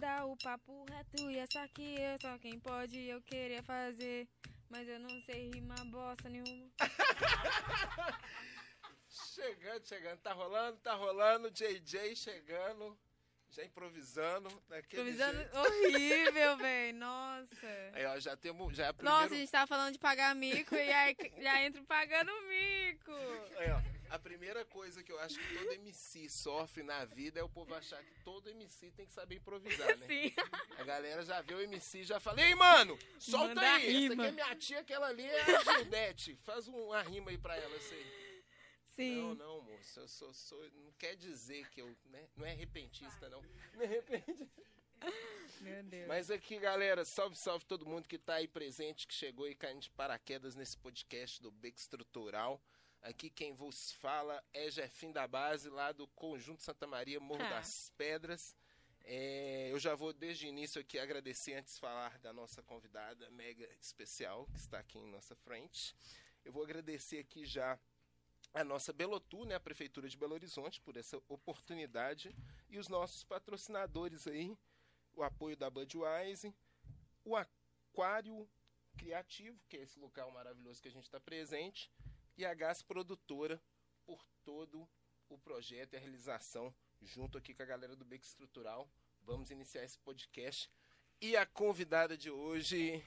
Dá o papo reto e essa aqui é só quem pode eu queria fazer. Mas eu não sei rimar bosta nenhuma. chegando, chegando. Tá rolando, tá rolando. JJ chegando. Já improvisando. Improvisando jeito. horrível, velho. Nossa. Aí, ó, já temos. Já é primeiro... Nossa, a gente tava falando de pagar mico e aí já entra pagando mico. Aí, ó. A primeira coisa que eu acho que todo MC sofre na vida é o povo achar que todo MC tem que saber improvisar, né? Sim. A galera já vê o MC e já fala, ei, mano, solta Manda aí. rima. Essa aqui é minha tia, aquela ali é a Gildete. Faz uma rima aí pra ela, sei. Sim. Não, não, moço. Eu sou, sou, não quer dizer que eu. Né? Não é repentista, não. Não é repentista. Meu Deus. Mas aqui, galera, salve, salve todo mundo que tá aí presente, que chegou e caindo de paraquedas nesse podcast do Beco Estrutural. Aqui quem vos fala é Jefim da Base, lá do Conjunto Santa Maria, Morro Ah. das Pedras. É, eu já vou desde o início aqui agradecer antes de falar da nossa convidada mega especial que está aqui em nossa frente. Eu vou agradecer aqui já a nossa Belotu, né, a Prefeitura de Belo Horizonte, por essa oportunidade e os nossos patrocinadores aí, o apoio da Budweiser, o Aquário Criativo, que é esse local maravilhoso que a gente está presente, e a Gás Produtora por todo o projeto e a realização junto aqui com a galera do Beco Estrutural. Vamos iniciar esse podcast. E a convidada de hoje,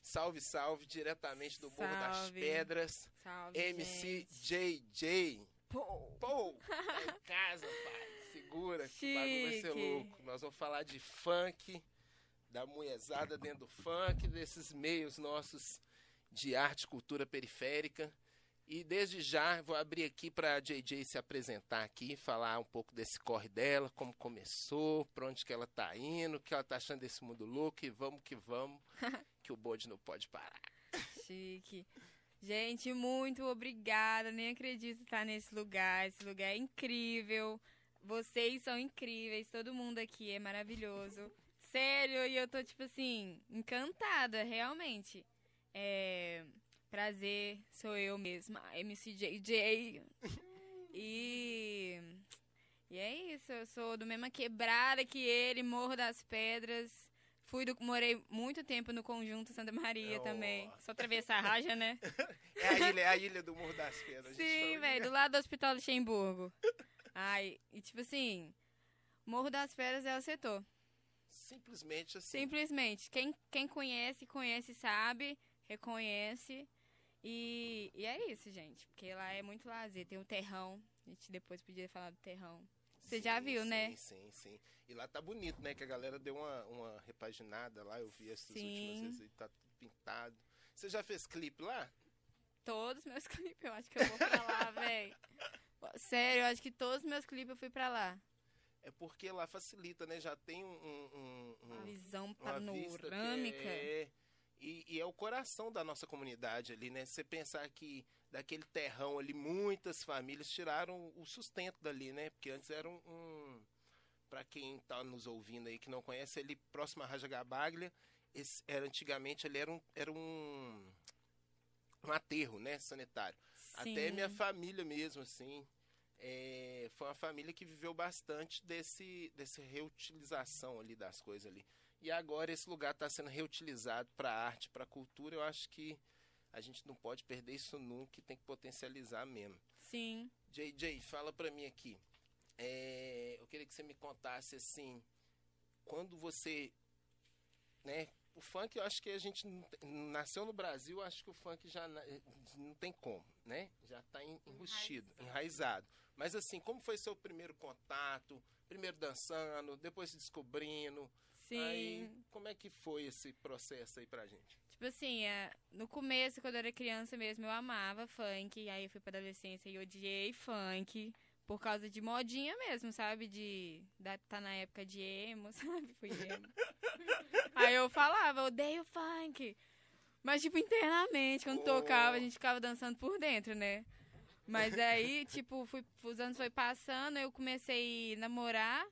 salve, salve, diretamente do Morro das. Pedras, Salve, MC gente. JJ. Pô. Pô, tá em casa, pai. Segura que o bagulho vai ser Chique. louco. Nós vamos falar de funk, da mulherzada dentro do funk, desses meios nossos de arte e cultura periférica. E desde já vou abrir aqui para a JJ se apresentar aqui, falar um pouco desse corre dela, como começou, para onde que ela tá indo, o que ela tá achando desse mundo louco e vamos que vamos, que o bode não pode parar. Chique. Gente, muito obrigada. Nem acredito estar nesse lugar. Esse lugar é incrível. Vocês são incríveis. Todo mundo aqui é maravilhoso. Sério, e eu tô, tipo assim, encantada, realmente. É. Prazer, sou eu mesma, MCJJ. E. E é isso, eu sou do mesma quebrada que ele, Morro das Pedras. Fui do, morei muito tempo no conjunto Santa Maria Oh. também. Só atravessar a raja, né? É a ilha, é a ilha do Morro das Pedras. Sim, velho, do lado do Hospital Luxemburgo. Ai, e tipo assim, Morro das Pedras é o setor. Simplesmente assim. Simplesmente, quem, quem conhece, conhece, sabe, reconhece. E, e é isso, gente, porque lá é muito lazer. Tem o terrão, a gente depois podia falar do terrão. Você já viu, sim, né? Sim, sim. E lá tá bonito, né? Que a galera deu uma, uma repaginada lá, eu vi essas Sim. últimas vezes, tá tudo pintado. Você já fez clipe lá? Todos os meus clipes, eu acho que eu vou pra lá, velho. Sério, eu acho que todos os meus clipes eu fui pra lá. É porque lá facilita, né? Já tem um, um- um- Uma um- visão uma vista que panorâmica. É, e, e é o coração da nossa comunidade ali, né? Você pensar que daquele terrão ali, muitas famílias tiraram o sustento dali, né? Porque antes era um. um para quem tá nos ouvindo aí que não conhece, ali próximo à Raja Gabaglia, esse, era antigamente ele era um, era um, um aterro, né? Sanitário. Até Sim. minha família mesmo, assim. é, foi uma família que viveu bastante desse, dessa reutilização ali das coisas ali. E agora esse lugar está sendo reutilizado para arte, para cultura. Eu acho que a gente não pode perder isso nunca e tem que potencializar mesmo. Sim. JJ, fala para mim aqui. É, eu queria que você me contasse assim, quando você, né? O funk, eu acho que a gente nasceu no Brasil, eu acho que o funk já não tem como, né? Já está enrustido, enraizado. Mas assim, como foi seu primeiro contato? Primeiro dançando, depois se descobrindo. Sim. Aí, como é que foi esse processo aí pra gente? Tipo assim, é, no começo, quando eu era criança mesmo, eu amava funk. Aí eu fui pra adolescência e odiei funk. Por causa de modinha mesmo, sabe? De da, tá na época de emo, sabe? Fui emo. aí eu falava, odeio funk. Mas, tipo, internamente, quando Oh. tocava, a gente ficava dançando por dentro, né? Mas aí, tipo, fui, os anos foi passando, eu comecei a namorar.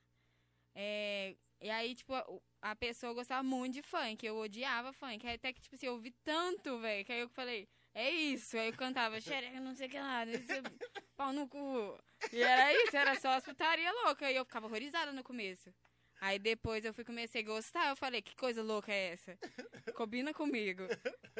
é, e aí, tipo, a, pessoa gostava muito de funk. Eu odiava funk. Aí até que, tipo assim, eu ouvi tanto, velho, que aí eu falei, é isso. Aí eu cantava, xereca, não sei o que lá, sei- pau no cu. E era isso, era só as putaria louca. E eu ficava horrorizada no começo. Aí depois eu fui comecei a gostar, eu falei, que coisa louca é essa? Combina comigo.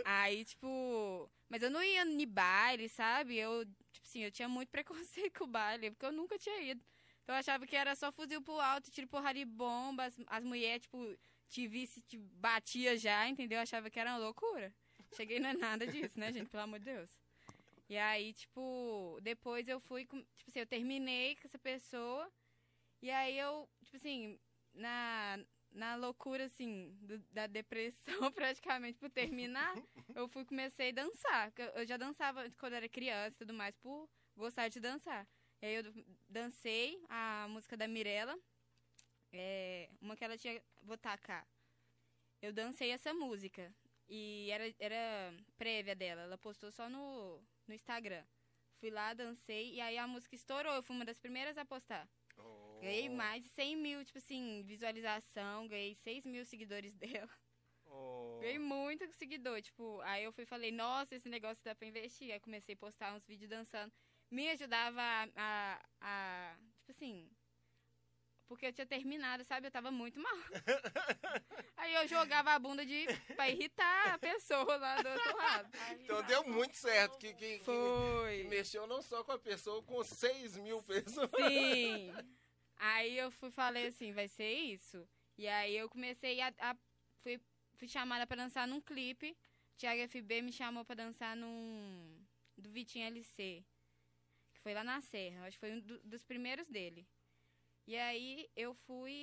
Aí, tipo, mas eu não ia em baile, sabe? Eu, tipo assim, eu tinha muito preconceito com baile, porque eu nunca tinha ido. Então eu achava que era só fuzil pro alto, tiro porrada e bomba, as, as mulheres, tipo, te visse, te batia já, entendeu? Eu achava que era uma loucura. Cheguei não é nada disso, né, gente? Pelo amor de Deus. E aí, tipo, depois eu fui, tipo assim, eu terminei com essa pessoa. E aí eu, tipo assim, na, na loucura, assim, do, da depressão, praticamente, por terminar, eu fui comecei a dançar. Eu já dançava quando era criança e tudo mais, por gostar de dançar. E aí eu dancei a música da Mirella, é, uma que ela tinha. Vou tacar. Eu dancei essa música. E era, era prévia dela. Ela postou só no, no Instagram. Fui lá, dancei, e aí a música estourou. Eu fui uma das primeiras a postar. Oh. Ganhei mais de 100 mil, tipo assim, visualização. Ganhei 6 mil seguidores dela. Oh. Ganhei muito seguidor. Tipo, aí eu fui falei, nossa, esse negócio dá pra investir. Aí comecei a postar uns vídeos dançando. Me ajudava a, a, a tipo assim, porque eu tinha terminado, sabe? Eu tava muito mal. Aí eu jogava a bunda de pra irritar a pessoa lá do outro lado. Então deu muito certo. Que, que, que, Foi. que mexeu não só com a pessoa, com 6 mil pessoas. Sim. Aí eu fui falei assim, vai ser isso. E aí eu comecei a. a- fui, fui chamada pra dançar num clipe. Thiago FB me chamou pra dançar num. Do Vitinho LC. Foi lá na Serra. Acho que foi um do- dos primeiros dele. E aí eu fui.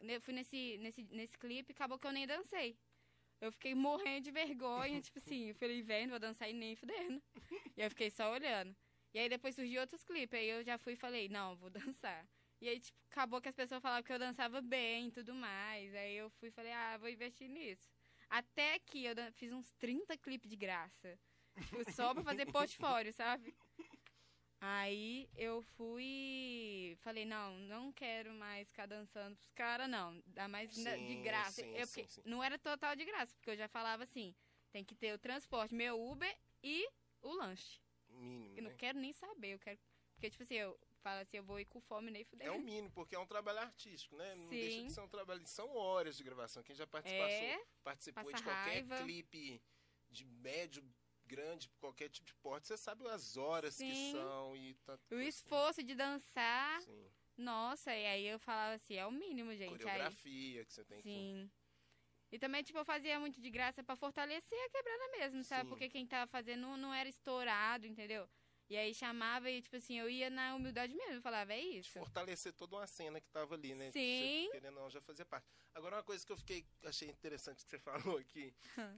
Eu fui nesse, nesse, nesse clipe, acabou que eu nem dancei. Eu fiquei morrendo de vergonha, tipo assim, eu falei, velho, não vou dançar e nem fudendo. E eu fiquei só olhando. E aí depois surgiu outros clipes, aí eu já fui e falei, não, vou dançar. E aí, tipo, acabou que as pessoas falavam que eu dançava bem e tudo mais. Aí eu fui e falei, ah, vou investir nisso. Até que eu fiz uns 30 clipes de graça. Tipo, só pra fazer portfólio, sabe? Aí eu fui falei, não, não quero mais ficar dançando pros caras, não. Dá mais na- de Sim, graça. sim, eu, sim, sim. Não era total de graça, porque eu já falava assim, tem que ter o transporte, meu Uber e o lanche. Mínimo, Eu não né? quero nem saber, eu quero. Porque, tipo assim, eu falo assim, eu vou ir com fome nem fuder. É o mínimo, porque é um trabalho artístico, né? Não deixa Sim. de ser um trabalho. São horas de gravação. Quem já participou, É, participou de qualquer raiva. clipe de médio, grande, qualquer tipo de porte, você sabe as horas que Sim. são e tanto. o esforço de dançar, Sim. nossa, e aí eu falava assim, é o mínimo, gente. Aí, Coreografia que você tem que. sim. E também, tipo, eu fazia muito de graça pra fortalecer a quebrada mesmo, sabe? Sim. Porque quem tava fazendo não, não era estourado, entendeu? E aí chamava e, tipo assim, eu ia na humildade mesmo, eu falava, é de isso. fortalecer toda uma cena que tava ali, né? Sim. Você, querendo ou não, já fazia parte. Agora, uma coisa que eu fiquei, achei interessante que você falou aqui,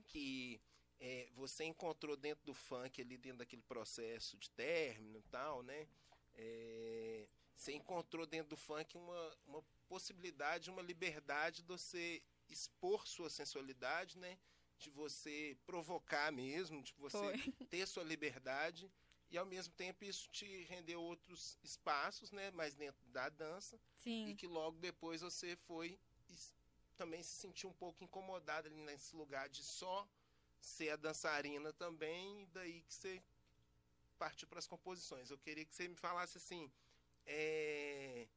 que é, você encontrou dentro do funk, ali dentro daquele processo de término e tal, né? É, você encontrou dentro do funk uma, uma possibilidade, uma liberdade de você expor sua sensualidade, né? De você provocar mesmo, de você Foi. ter sua liberdade e ao mesmo tempo isso te rendeu outros espaços, né, mais dentro da dança e Sim. que logo depois você foi e também se sentiu um pouco incomodada ali nesse lugar de só ser a dançarina também e daí que você partiu para as composições. Eu queria que você me falasse assim, é,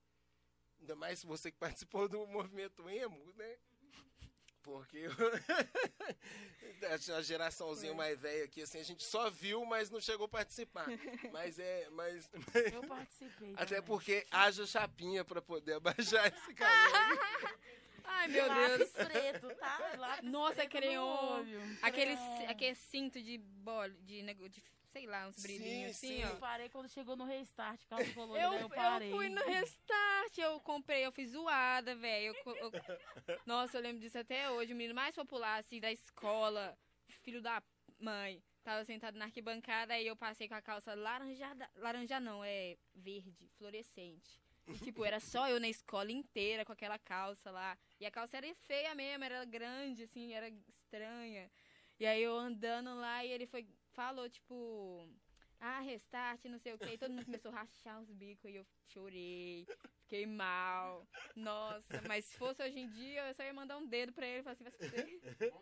ainda mais você que participou do movimento emo, né? Porque a geraçãozinha Foi. mais velha aqui, assim, a gente só viu, mas não chegou a participar. Mas é, mas Eu participei. até também. porque haja chapinha para poder abaixar esse cabelo. Ai, meu Lápis Deus. preto, tá? Lápis Nossa, preto creon. olho. Aquele, Creon. aquele cinto de bola, de, nego- de sei lá, uns Sim, brilhinhos assim, sim. Eu ó. parei quando chegou no restart, calça colorida, Eu, eu, eu parei. fui no restart, eu comprei, eu fiz zoada, velho. Eu eu- Nossa, eu lembro disso até hoje. O menino mais popular, assim, da escola, filho da mãe, tava sentado na arquibancada, aí eu passei com a calça laranjada. Laranja não, é verde, fluorescente. E, tipo, era só eu na escola inteira com aquela calça lá. E a calça era feia mesmo, era grande, assim, era estranha. E aí eu andando lá e ele foi, falou, tipo, ah, restart, não sei o que. E todo mundo começou a rachar os bicos e eu chorei, fiquei mal. Nossa, mas se fosse hoje em dia, eu só ia mandar um dedo pra ele e falar assim, vai se fuder.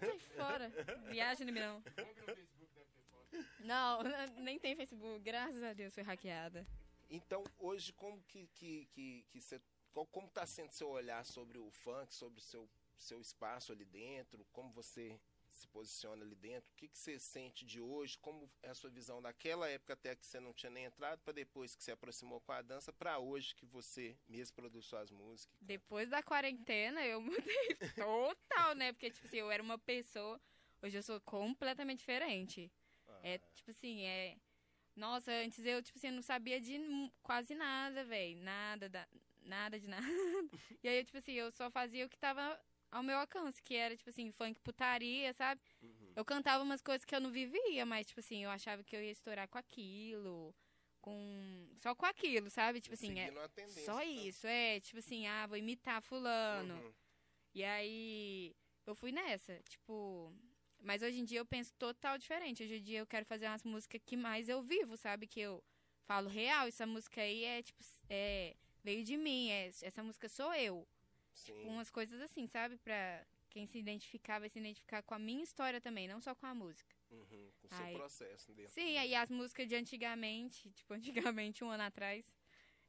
Sai fora. Viagem no não. Não, nem tem Facebook. Graças a Deus foi hackeada. Então, hoje, como que, que, que, que você como está sendo seu olhar sobre o funk, sobre o seu, seu espaço ali dentro, como você se posiciona ali dentro, o que, que você sente de hoje, como é a sua visão daquela época até que você não tinha nem entrado, para depois que se aproximou com a dança, para hoje que você mesmo produz suas músicas. Depois da quarentena, eu mudei total, né? Porque, tipo assim, eu era uma pessoa. Hoje eu sou completamente diferente. É, tipo assim, é. Nossa, antes eu, tipo assim, não sabia de quase nada, velho. Nada, da, nada de nada. E aí, tipo assim, eu só fazia o que tava ao meu alcance, que era, tipo assim, funk putaria, sabe? Uhum. Eu cantava umas coisas que eu não vivia, mas, tipo assim, eu achava que eu ia estourar com aquilo. Com. Só com aquilo, sabe? Tipo assim, é. Só isso, é. Tipo assim, ah, vou imitar fulano. Uhum. E aí, eu fui nessa, tipo. Mas hoje em dia eu penso total diferente. Hoje em dia eu quero fazer umas músicas que mais eu vivo, sabe? Que eu falo real. Essa música aí é, tipo, é, veio de mim. É, essa música sou eu. Sim. Umas coisas assim, sabe? Pra quem se identificar, vai se identificar com a minha história também, não só com a música. Uhum. Com o seu processo dentro. Sim, aí as músicas de antigamente, tipo, antigamente, um ano atrás,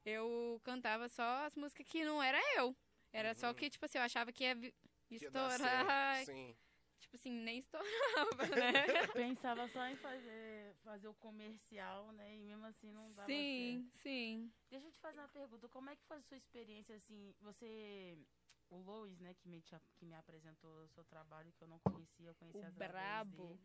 eu cantava só as músicas que não era eu. Era só Uhum. que, tipo assim, eu achava que ia estourar. Sim. Tipo assim, nem estourava, né? Pensava só em fazer, fazer o comercial, né? E mesmo assim não dava sim, sim. certo. Deixa eu te fazer uma pergunta. Como é que foi a sua experiência, assim, você... O Lois, né, que me, que me apresentou o seu trabalho, que eu não conhecia, eu conhecia O brabo. dele.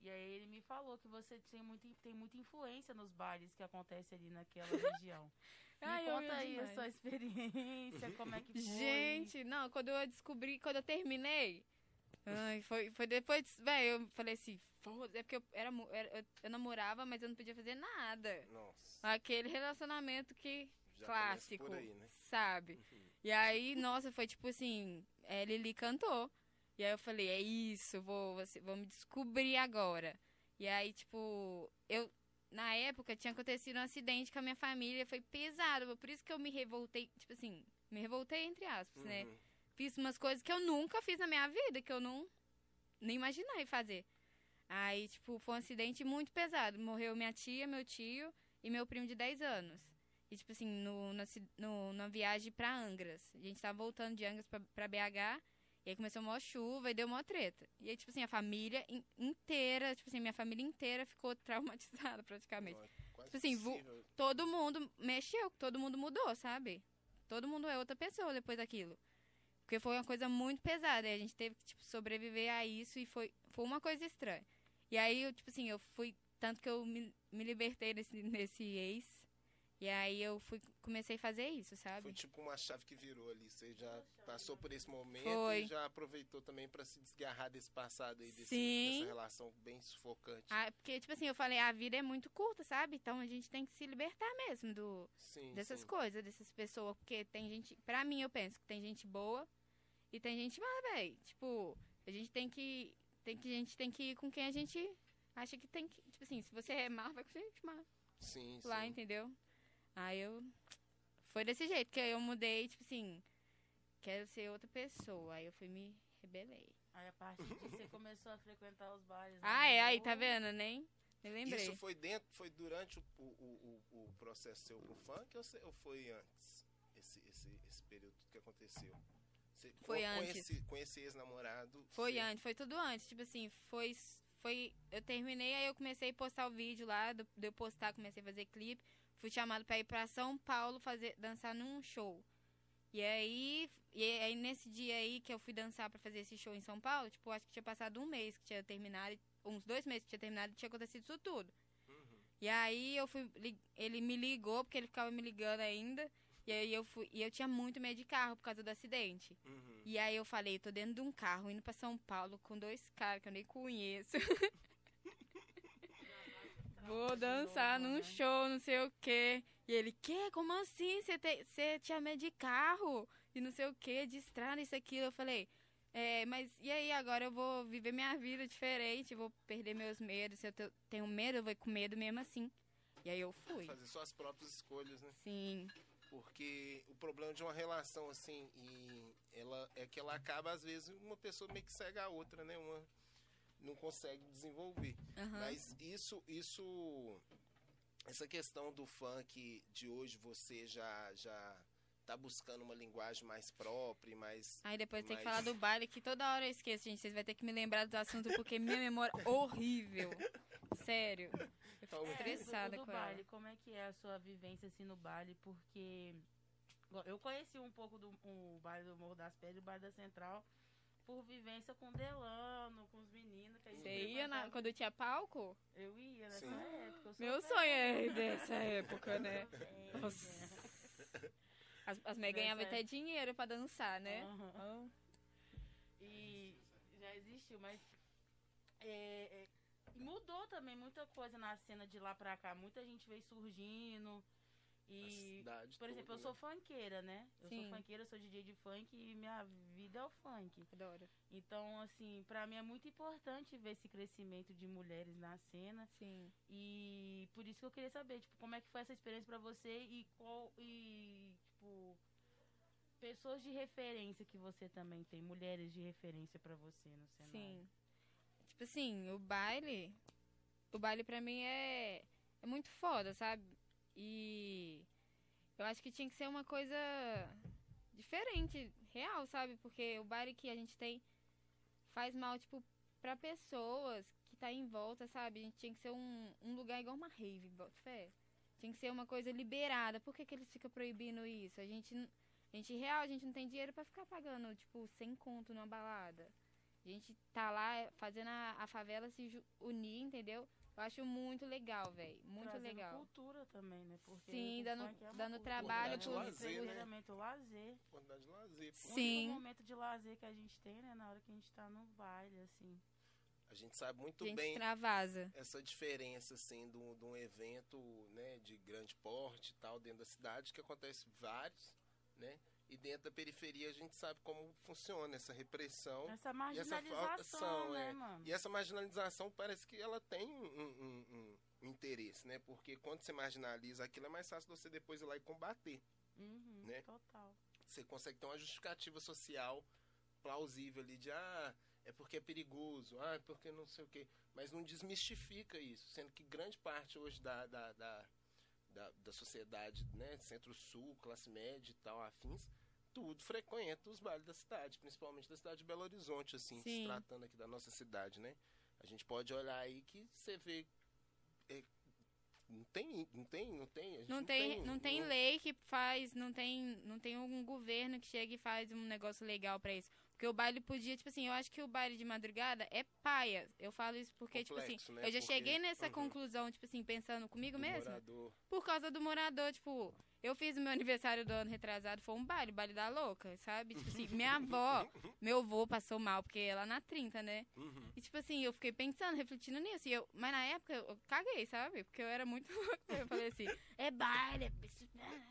E aí ele me falou que você tem, muito, tem muita influência nos bailes que acontecem ali naquela região. Me Ai, conta aí a sua experiência, como é que foi. Gente, não, quando eu descobri, quando eu terminei, ai, foi, foi depois, velho, eu falei assim, foda é porque eu, era, eu, eu namorava, mas eu não podia fazer nada. Nossa. Aquele relacionamento que, Já clássico, aí, né? sabe? Uhum. E aí, nossa, foi tipo assim, é, Lili cantou. E aí eu falei, é isso, vou, vou me descobrir agora. E aí, tipo, eu, na época, tinha acontecido um acidente com a minha família, foi pesado, por isso que eu me revoltei, tipo assim, me revoltei entre aspas, né? Fiz umas coisas que eu nunca fiz na minha vida, que eu não nem imaginei fazer. Aí, tipo, foi um acidente muito pesado. Morreu minha tia, meu tio e meu primo de 10 anos. E, tipo assim, no, na, no, numa viagem pra Angras. A gente tava voltando de Angras pra, pra BH. E aí começou uma chuva e deu uma treta. E aí, tipo assim, a família in- inteira, tipo assim, minha família inteira ficou traumatizada praticamente. Não, é Tipo assim. Todo mundo mexeu, todo mundo mudou, sabe? Todo mundo é outra pessoa depois daquilo. Porque foi uma coisa muito pesada. E a gente teve que, tipo, sobreviver a isso e foi, foi uma coisa estranha. E aí, eu, tipo assim, eu fui. Tanto que eu me, me libertei desse, desse ex. E aí eu fui, comecei a fazer isso, sabe? Foi tipo uma chave que virou ali. Você já passou por esse momento Foi. e já aproveitou também pra se desgarrar desse passado aí, desse, Sim. dessa relação bem sufocante. Ah, porque, tipo assim, eu falei, a vida é muito curta, sabe? Então a gente tem que se libertar mesmo do, sim, dessas sim. coisas, dessas pessoas. Porque tem gente. Pra mim, eu penso que tem gente boa e tem gente má, véi. Tipo, a gente tem que. Tem que a gente tem que ir com quem a gente acha que tem que. Tipo assim, se você é má, vai com gente má. Sim, sim. Lá, entendeu? Aí eu. Foi desse jeito, que aí eu mudei, tipo assim. Quero ser outra pessoa. Aí eu fui me rebelei. Aí a partir disso você começou a frequentar os bares. né? Ah, é, aí, tá vendo? Nem, nem lembrei. Isso foi dentro, foi durante o, o, o, o- o processo seu pro funk ou, se- ou foi antes? Esse, esse, esse período que aconteceu? Você- Foi antes. Esse ex-namorado? Foi você- antes, foi tudo antes. Tipo assim, foi. foi eu terminei, aí eu comecei a postar o vídeo lá. Do, de eu postar, comecei a fazer clipe. Fui chamado pra ir pra São Paulo fazer, dançar num show. E aí, e aí, nesse dia aí que eu fui dançar pra fazer esse show em São Paulo, tipo, acho que tinha passado um mês que tinha terminado, uns dois meses que tinha terminado e tinha acontecido isso tudo. Uhum. E aí eu fui, ele me ligou, porque ele ficava me ligando ainda. E aí eu fui, e eu tinha muito medo de carro por causa do acidente. Uhum. E aí eu falei, tô dentro de um carro indo pra São Paulo com dois caras que eu nem conheço. Vou dançar novo, num né? show, não sei o quê. E ele, que? Como assim? Você te- tinha medo de carro? E não sei o quê, de estrada, isso, aquilo. Eu falei, é, mas e aí, agora eu vou viver minha vida diferente, vou perder meus medos. Se eu te- tenho medo, eu vou com medo mesmo assim. E aí eu fui. Fazer suas próprias escolhas, né? Sim, Porque o problema de uma relação assim, e ela é que ela acaba, às vezes, uma pessoa meio que cega a outra, né? Uma não consegue desenvolver. aham. Mas isso, isso, essa questão do funk de hoje, você já, já tá buscando uma linguagem mais própria mais. Aí depois tem que falar do baile, que toda hora eu esqueço, gente. Vocês vão ter que me lembrar do assunto, porque minha memória é horrível. Sério. Eu Então, fico estressada É, do, do com baile, ela. como é que é a sua vivência assim no baile? Porque eu conheci um pouco do o baile do Morro das Pedras e o baile da Central por vivência com Delano, com os meninos que a gente Você ia na, quando tinha palco? Eu ia nessa Sim. época. Meu sonho é dessa época, né? As, as mães ganhavam até dinheiro pra dançar, né? Aham. Ah. E já existiu, mas é, é, mudou também muita coisa na cena de lá pra cá. Muita gente veio surgindo. E, cidade por exemplo, eu sou né? funkeira, né? Eu Sim. sou funkeira, sou DJ de funk e minha vida é o funk. Adoro. Então, assim, pra mim é muito importante ver esse crescimento de mulheres na cena. Sim. E por isso que eu queria saber, tipo, como é que foi essa experiência pra você e qual e tipo pessoas de referência que você também tem, mulheres de referência pra você no cenário. Sim. Tipo assim, o baile. O baile pra mim é. É muito foda, sabe? E. Eu acho que tinha que ser uma coisa diferente, real, sabe? Porque o baile que a gente tem faz mal, tipo, pra pessoas que tá em volta, sabe? A gente tinha que ser um, um lugar igual uma rave, bota fé. Tinha que ser uma coisa liberada. Por que, que eles ficam proibindo isso? A gente, a gente real, a gente não tem dinheiro pra ficar pagando, tipo, sem conto numa balada. A gente tá lá fazendo a, a favela se unir, entendeu? Eu acho muito legal, velho. Muito Trazendo legal. cultura também, né? Porque Sim, dando- é dando cultura. trabalho pro- lazer, né? O lazer. Oportunidade de lazer. pô. O único Sim. momento de lazer que a gente tem, né, na hora que a gente tá no baile, assim. A gente sabe muito gente bem extravasa. essa diferença assim de um, de um evento né de grande porte e tal dentro da cidade que acontece vários né e dentro da periferia a gente sabe como funciona essa repressão Essa essa marginalização, faltação, né, é. e essa marginalização parece que ela tem um, um- um- um interesse né porque quando você marginaliza aquilo é mais fácil você depois ir lá e combater Uhum, né? Total. você consegue ter uma justificativa social plausível ali de ah, é porque é perigoso, ah, é porque não sei o quê. Mas não desmistifica isso, sendo que grande parte hoje da, da, da, da, da sociedade, né, centro-sul, classe média e tal, afins, tudo frequenta os bailes da cidade, principalmente da cidade de Belo Horizonte, assim, se Sim. tratando aqui da nossa cidade, né? A gente pode olhar aí que você vê. é, não tem, não tem, não tem. gente Não tem, não tem não- lei que faz, não tem, não tem um governo que chega e faz um negócio legal pra isso. Porque o baile podia, tipo assim, eu acho que o baile de madrugada é paia. Eu falo isso porque, tipo Complexo, assim, né? eu já Porque- cheguei nessa Uhum. conclusão, tipo assim, pensando comigo do mesmo. morador. Por causa do morador, tipo, eu fiz o meu aniversário do ano retrasado, foi um baile, baile da louca, sabe? Tipo assim, minha avó, meu avô passou mal, porque ela na 30, né? Uhum. E tipo assim, eu fiquei pensando, refletindo nisso. E eu, mas na época eu, caguei, sabe? Porque eu era muito louca. Eu falei assim, é baile. é bicho, né?"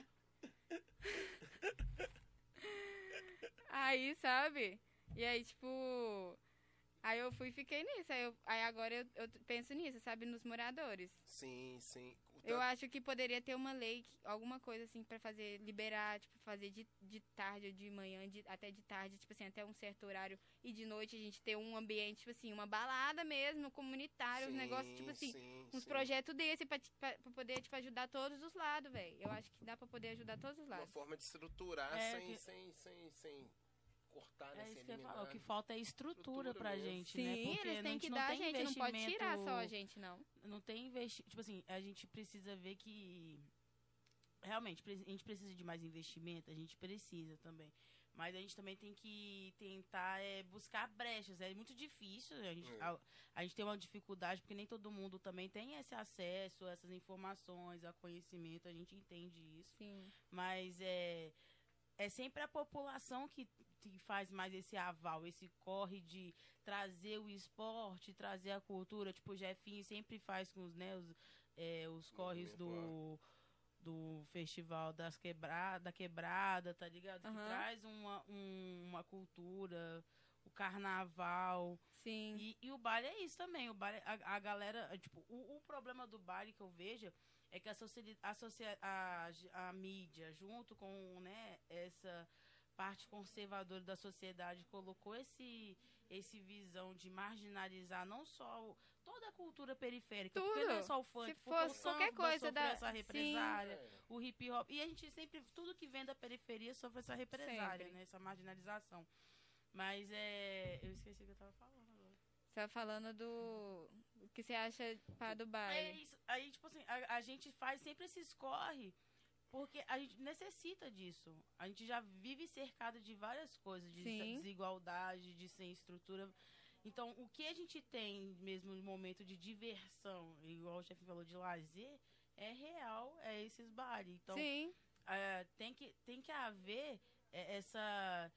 Aí, sabe? E aí, tipo. Aí eu fui e fiquei nisso. Aí, eu- aí agora eu, eu penso nisso, sabe? Nos moradores. Sim, sim. Eu tanto- acho que poderia ter uma lei, alguma coisa assim, pra fazer, liberar, tipo, fazer de, de tarde ou de manhã, de- até de tarde, tipo assim, até um certo horário. E de noite a gente ter um ambiente, tipo assim, uma balada mesmo, comunitário, um Sim, negócio, tipo assim, sim, uns projetos desse pra, pra, pra poder, tipo, ajudar todos os lados, velho. Eu acho que dá pra poder ajudar todos os Uma lados. forma de estruturar É, sem, que- sem, sem, sem cortar? É isso que eu falar. O que falta é estrutura Estrutura pra mesmo. gente, Sim, né? Porque eles têm que dar a gente, não pode tirar só a gente, não. Não tem investimento. Tipo assim, a gente precisa ver que. Realmente, a gente precisa de mais investimento, a gente precisa também. Mas a gente também tem que tentar é, buscar brechas. É muito difícil. A gente, É. a, a gente tem uma dificuldade, porque nem todo mundo também tem esse acesso, a essas informações, a conhecimento. A gente entende isso. Sim. Mas é, é sempre a população que, que faz mais esse aval, esse corre de trazer o esporte, trazer a cultura. Tipo, o Jefinho sempre faz com os, né, os, é, os corres do, do Festival das quebra, da Quebrada, tá ligado? Que Aham. traz uma, um- uma cultura, o carnaval. Sim. E, e o baile é isso também. O baile, a, a galera, tipo, o, o problema do baile que eu vejo é que a, sociedade, a, a, a mídia, junto com né, essa parte conservadora da sociedade colocou esse esse visão de marginalizar não só o, toda a cultura periférica, Tudo. porque não é só o funk, Se fosse qualquer coisa da- essa sim. represália, É. o hip hop, e a gente sempre, tudo que vem da periferia sofre essa represália, Sempre. né, essa marginalização. Mas é, eu esqueci o que eu tava falando agora. Você tá falando do. O que você acha para do É baile? isso. Aí, tipo assim, a, a gente faz sempre esses corre porque a gente necessita disso. A gente já vive cercado de várias coisas, de Sim. desigualdade, de sem estrutura. Então, o que a gente tem mesmo no momento de diversão, igual o chefe falou, de lazer, é real, é esses bares. Então, é, tem, que, tem que haver é, essa.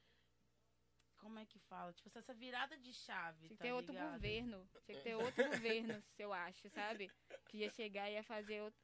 Como é que fala? Tipo, essa virada de chave. Tinha que tá ter outro ligado? governo. Tinha que ter outro governo, eu acho, sabe? Que ia chegar e ia fazer outro,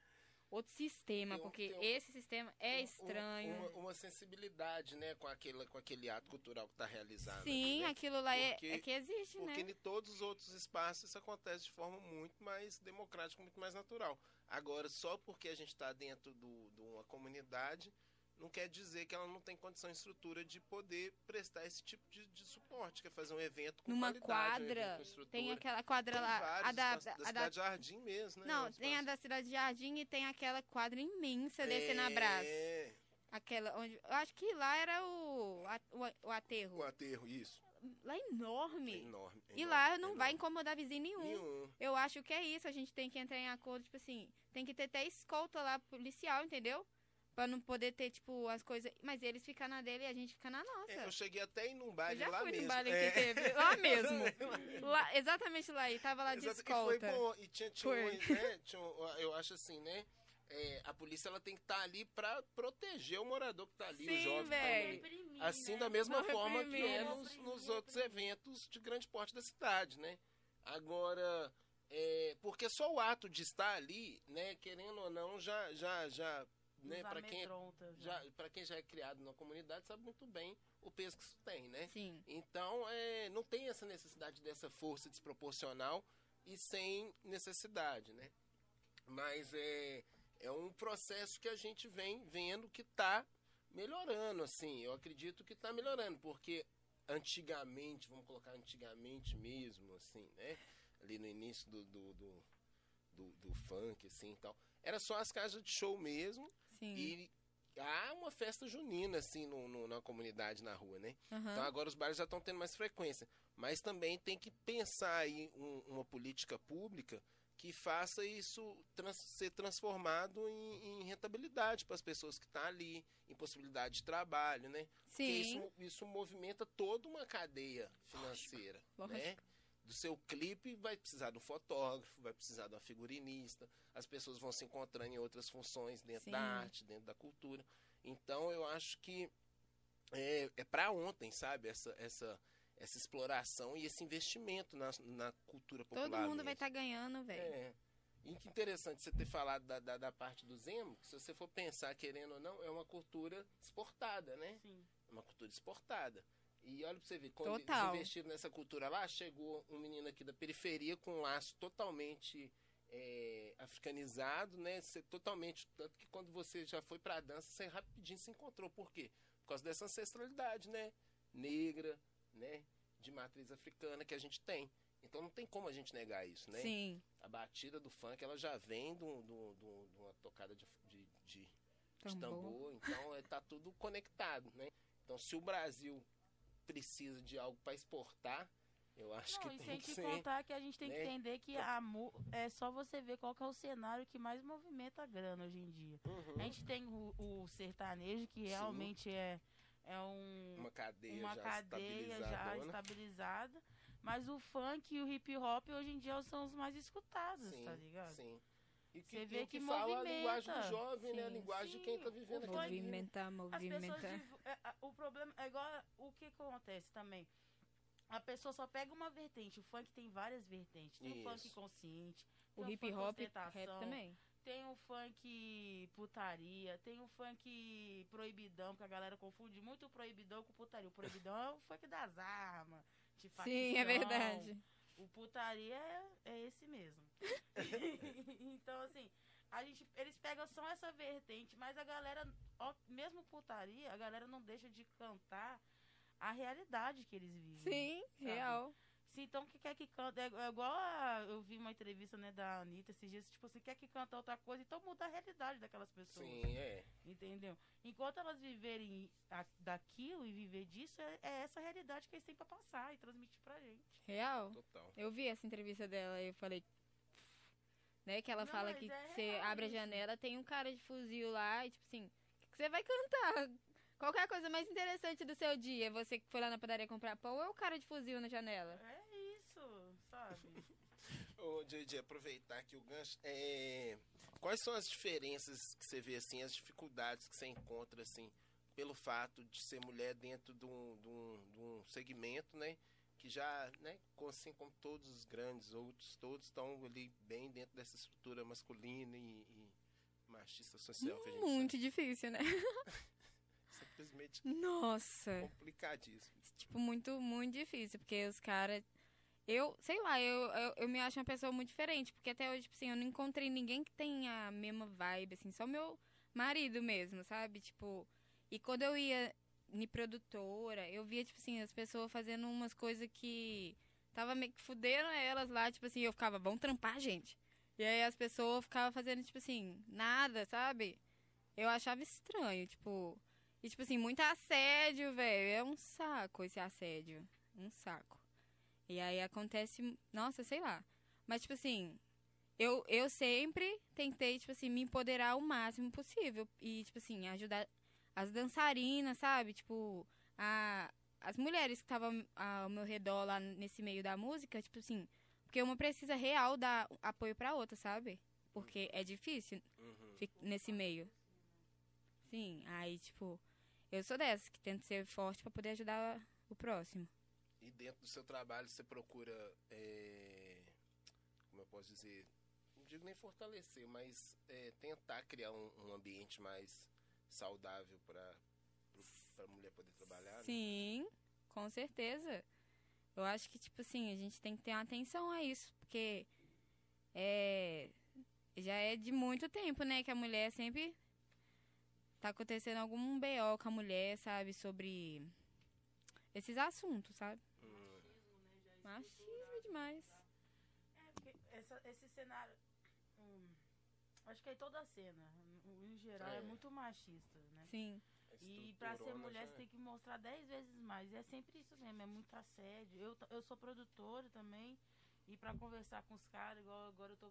outro sistema, Tem um- porque um- esse sistema é Um- estranho. Uma, uma sensibilidade, né, com aquele, com aquele ato cultural que está realizado. Sim, né? aquilo lá é, Porque- é que existe, Porque né? em todos os outros espaços isso acontece de forma muito mais democrática, muito mais natural. Agora, só porque a gente está dentro do- de uma comunidade, não quer dizer que ela não tem condição e estrutura de poder prestar esse tipo de, de suporte, que é fazer um evento com Numa um quadra, estrutura. tem aquela quadra Tem lá, vários a da, da, da- Cidade Jardim mesmo, né? não, Um tem a da Cidade de Jardim e tem aquela quadra imensa descendo a Brás. É, Aquela onde, eu acho que lá era o, o, o aterro. o aterro, isso. Lá É enorme. enorme. é E enorme, lá é não enorme. vai incomodar vizinho nenhum. Nenhum. Eu acho que é isso, a gente tem que entrar em acordo, tipo assim, tem que ter até escolta lá policial, entendeu? Pra não poder ter, tipo, as coisas. Mas eles ficam na dele e a gente fica na nossa. É, eu cheguei até em um Eu baile já lá fui mesmo. no baile É. que teve. Lá mesmo. Lá, exatamente lá. E tava lá de Exato, escolta. E foi bom. E tinha, tinha, uns, né, tinha um- eu acho assim, né? é, a polícia ela tem que estar ali pra proteger o morador que tá ali, o Sim, jovem que tá ali. Reprimir, Assim, né? da mesma Não forma que reprimir. é nos, nos outros eventos de grande porte da cidade, né? Agora, é, porque só o ato de estar ali, né, querendo ou não, já, já, já, né, para quem, amedronta, já, pra quem já é criado na comunidade, sabe muito bem o peso que isso tem, né? Sim. Então, é, não tem essa necessidade dessa força desproporcional e sem necessidade, né? Mas é, é um processo que a gente vem vendo que está melhorando, assim. Eu acredito que está melhorando, porque antigamente, vamos colocar antigamente mesmo, assim, né? Ali no início do, do, do, do- do funk, assim, tal. Era só as casas de show mesmo Sim. e há uma festa junina, assim, no, no- na comunidade, na rua, né? Aham. Então agora os bares já estão tendo mais frequência. Mas também tem que pensar aí um- uma política pública que faça isso trans- ser transformado em, em rentabilidade para as pessoas que estão ali, em possibilidade de trabalho, né? Porque Sim. isso, isso movimenta toda uma cadeia financeira, Lógico. né? Do seu clipe vai precisar de um fotógrafo, vai precisar de uma figurinista, as pessoas vão se encontrando em outras funções dentro Sim. da arte, dentro da cultura. Então eu acho que é, é para ontem, sabe? Essa, essa, essa exploração e esse investimento na, na cultura popular. Todo mundo mesmo. vai estar ganhando, velho. É. E que interessante você ter falado da, da, da parte do Zemo, que se você for pensar, querendo ou não, é uma cultura exportada, né? Sim. É uma cultura exportada. E olha pra você ver, quando Total. eles investiram nessa cultura lá, chegou um menino aqui da periferia com um laço totalmente é, africanizado, né? Você, totalmente. Tanto que quando você já foi pra dança, você rapidinho se encontrou. Por quê? Por causa dessa ancestralidade, né? Negra, né? De matriz africana que a gente tem. Então não tem como a gente negar isso, né? Sim. A batida do funk, ela já vem de um- de um- de um- uma tocada de, de, de- de Tambor. tambor. Então, é, tá tudo conectado, né? Então, se o Brasil precisa de algo para exportar, eu acho Não, que tem que ser. contar que a gente tem que né? entender que a mu é só você ver qual que é o cenário que mais movimenta a grana hoje em dia. Uhum. A gente tem o, o sertanejo, que Sim. realmente é, é um, Uma cadeia uma já cadeia já estabilizada. Mas o funk e o hip hop hoje em dia são os mais escutados, Sim, tá ligado? sim. E que, Você e vê que, que fala a linguagem do movimenta. jovem, né? A Sim, linguagem de sim. quem tá vivendo né? Movimentar, As pessoas. movimentar. é, o problema é igual o que acontece também. A pessoa só pega uma vertente. O funk tem várias vertentes. Tem o funk Isso. consciente. O tem hip funk hop, rap ostentação, também. Tem o funk putaria, tem o funk proibidão, que a galera confunde muito o proibidão com o putaria. O proibidão é o funk das armas, de Sim, é facção. verdade. O putaria é, é esse mesmo. então, assim, a gente, eles pegam só essa vertente, mas a galera, ó, mesmo putaria, a galera não deixa de cantar a realidade que eles vivem. Sim, sabe? real. Se então que quer que canta, é, é igual a, eu vi uma entrevista, né, da Anitta esses dias, tipo, se quer que canta outra coisa, então muda a realidade daquelas pessoas. Sim, é. Entendeu? Enquanto elas viverem a- daquilo e viver disso, é, é essa realidade que eles têm pra passar e transmitir pra gente. Real. Total. Eu vi essa entrevista dela e eu falei. Né, que ela Não, fala que é você real abre a janela, tem um cara de fuzil lá e, tipo assim, o que você vai cantar? Qualquer coisa mais interessante do seu dia, você que foi lá na padaria comprar pão ou é o cara de fuzil na janela? É sabe? Ô, JJ, aproveitar aqui o gancho. é, Quais são as diferenças que você vê, assim, as dificuldades que você encontra, assim, pelo fato de ser mulher dentro de um, de um, de um segmento, né? Que já, né, assim como todos os grandes outros, todos estão ali bem dentro dessa estrutura masculina e, e machista social que a gente Muito difícil, né? sabe. Simplesmente Nossa. complicadíssimo. Tipo, muito, muito difícil, porque os caras. Eu, sei lá, eu, eu, eu me acho uma pessoa muito diferente, porque até hoje, tipo assim, eu não encontrei ninguém que tenha a mesma vibe, assim, só meu marido mesmo, sabe? Tipo, e quando eu ia em produtora, eu via, tipo assim, as pessoas fazendo umas coisas que tava meio que fudendo elas lá, tipo assim, eu ficava, vamos trampar, gente. E aí as pessoas ficavam fazendo, tipo assim, nada, sabe? Eu achava estranho, tipo. E, tipo assim, muito assédio, velho. É um saco esse assédio. Um saco. E aí acontece. Nossa, sei lá. Mas, tipo assim. Eu, eu sempre tentei, tipo assim, me empoderar o máximo possível. E, tipo assim, ajudar as dançarinas, sabe? Tipo, a, as mulheres que estavam ao meu redor lá nesse meio da música, tipo assim. Porque uma precisa real dar apoio pra outra, sabe? Porque é difícil Uhum. nesse meio. Sim, aí, tipo, eu sou dessas que tento ser forte pra poder ajudar o próximo. E dentro do seu trabalho você procura, é, como eu posso dizer, não digo nem fortalecer, mas é, tentar criar um, um ambiente mais saudável para a mulher poder trabalhar. né? Sim, com certeza. Eu acho que, tipo assim, a gente tem que ter atenção a isso, porque é, já é de muito tempo, né, que a mulher sempre tá acontecendo algum BO com a mulher, sabe, sobre esses assuntos, sabe? Machismo demais. É, porque essa- esse cenário. hum, acho que é toda a cena, em geral, é, É. muito machista, né? Sim, a E pra ser mulher já- você tem que mostrar dez vezes mais. E é sempre isso mesmo, é muito assédio. Eu, eu sou produtora também. E pra conversar com os caras, igual agora eu tô.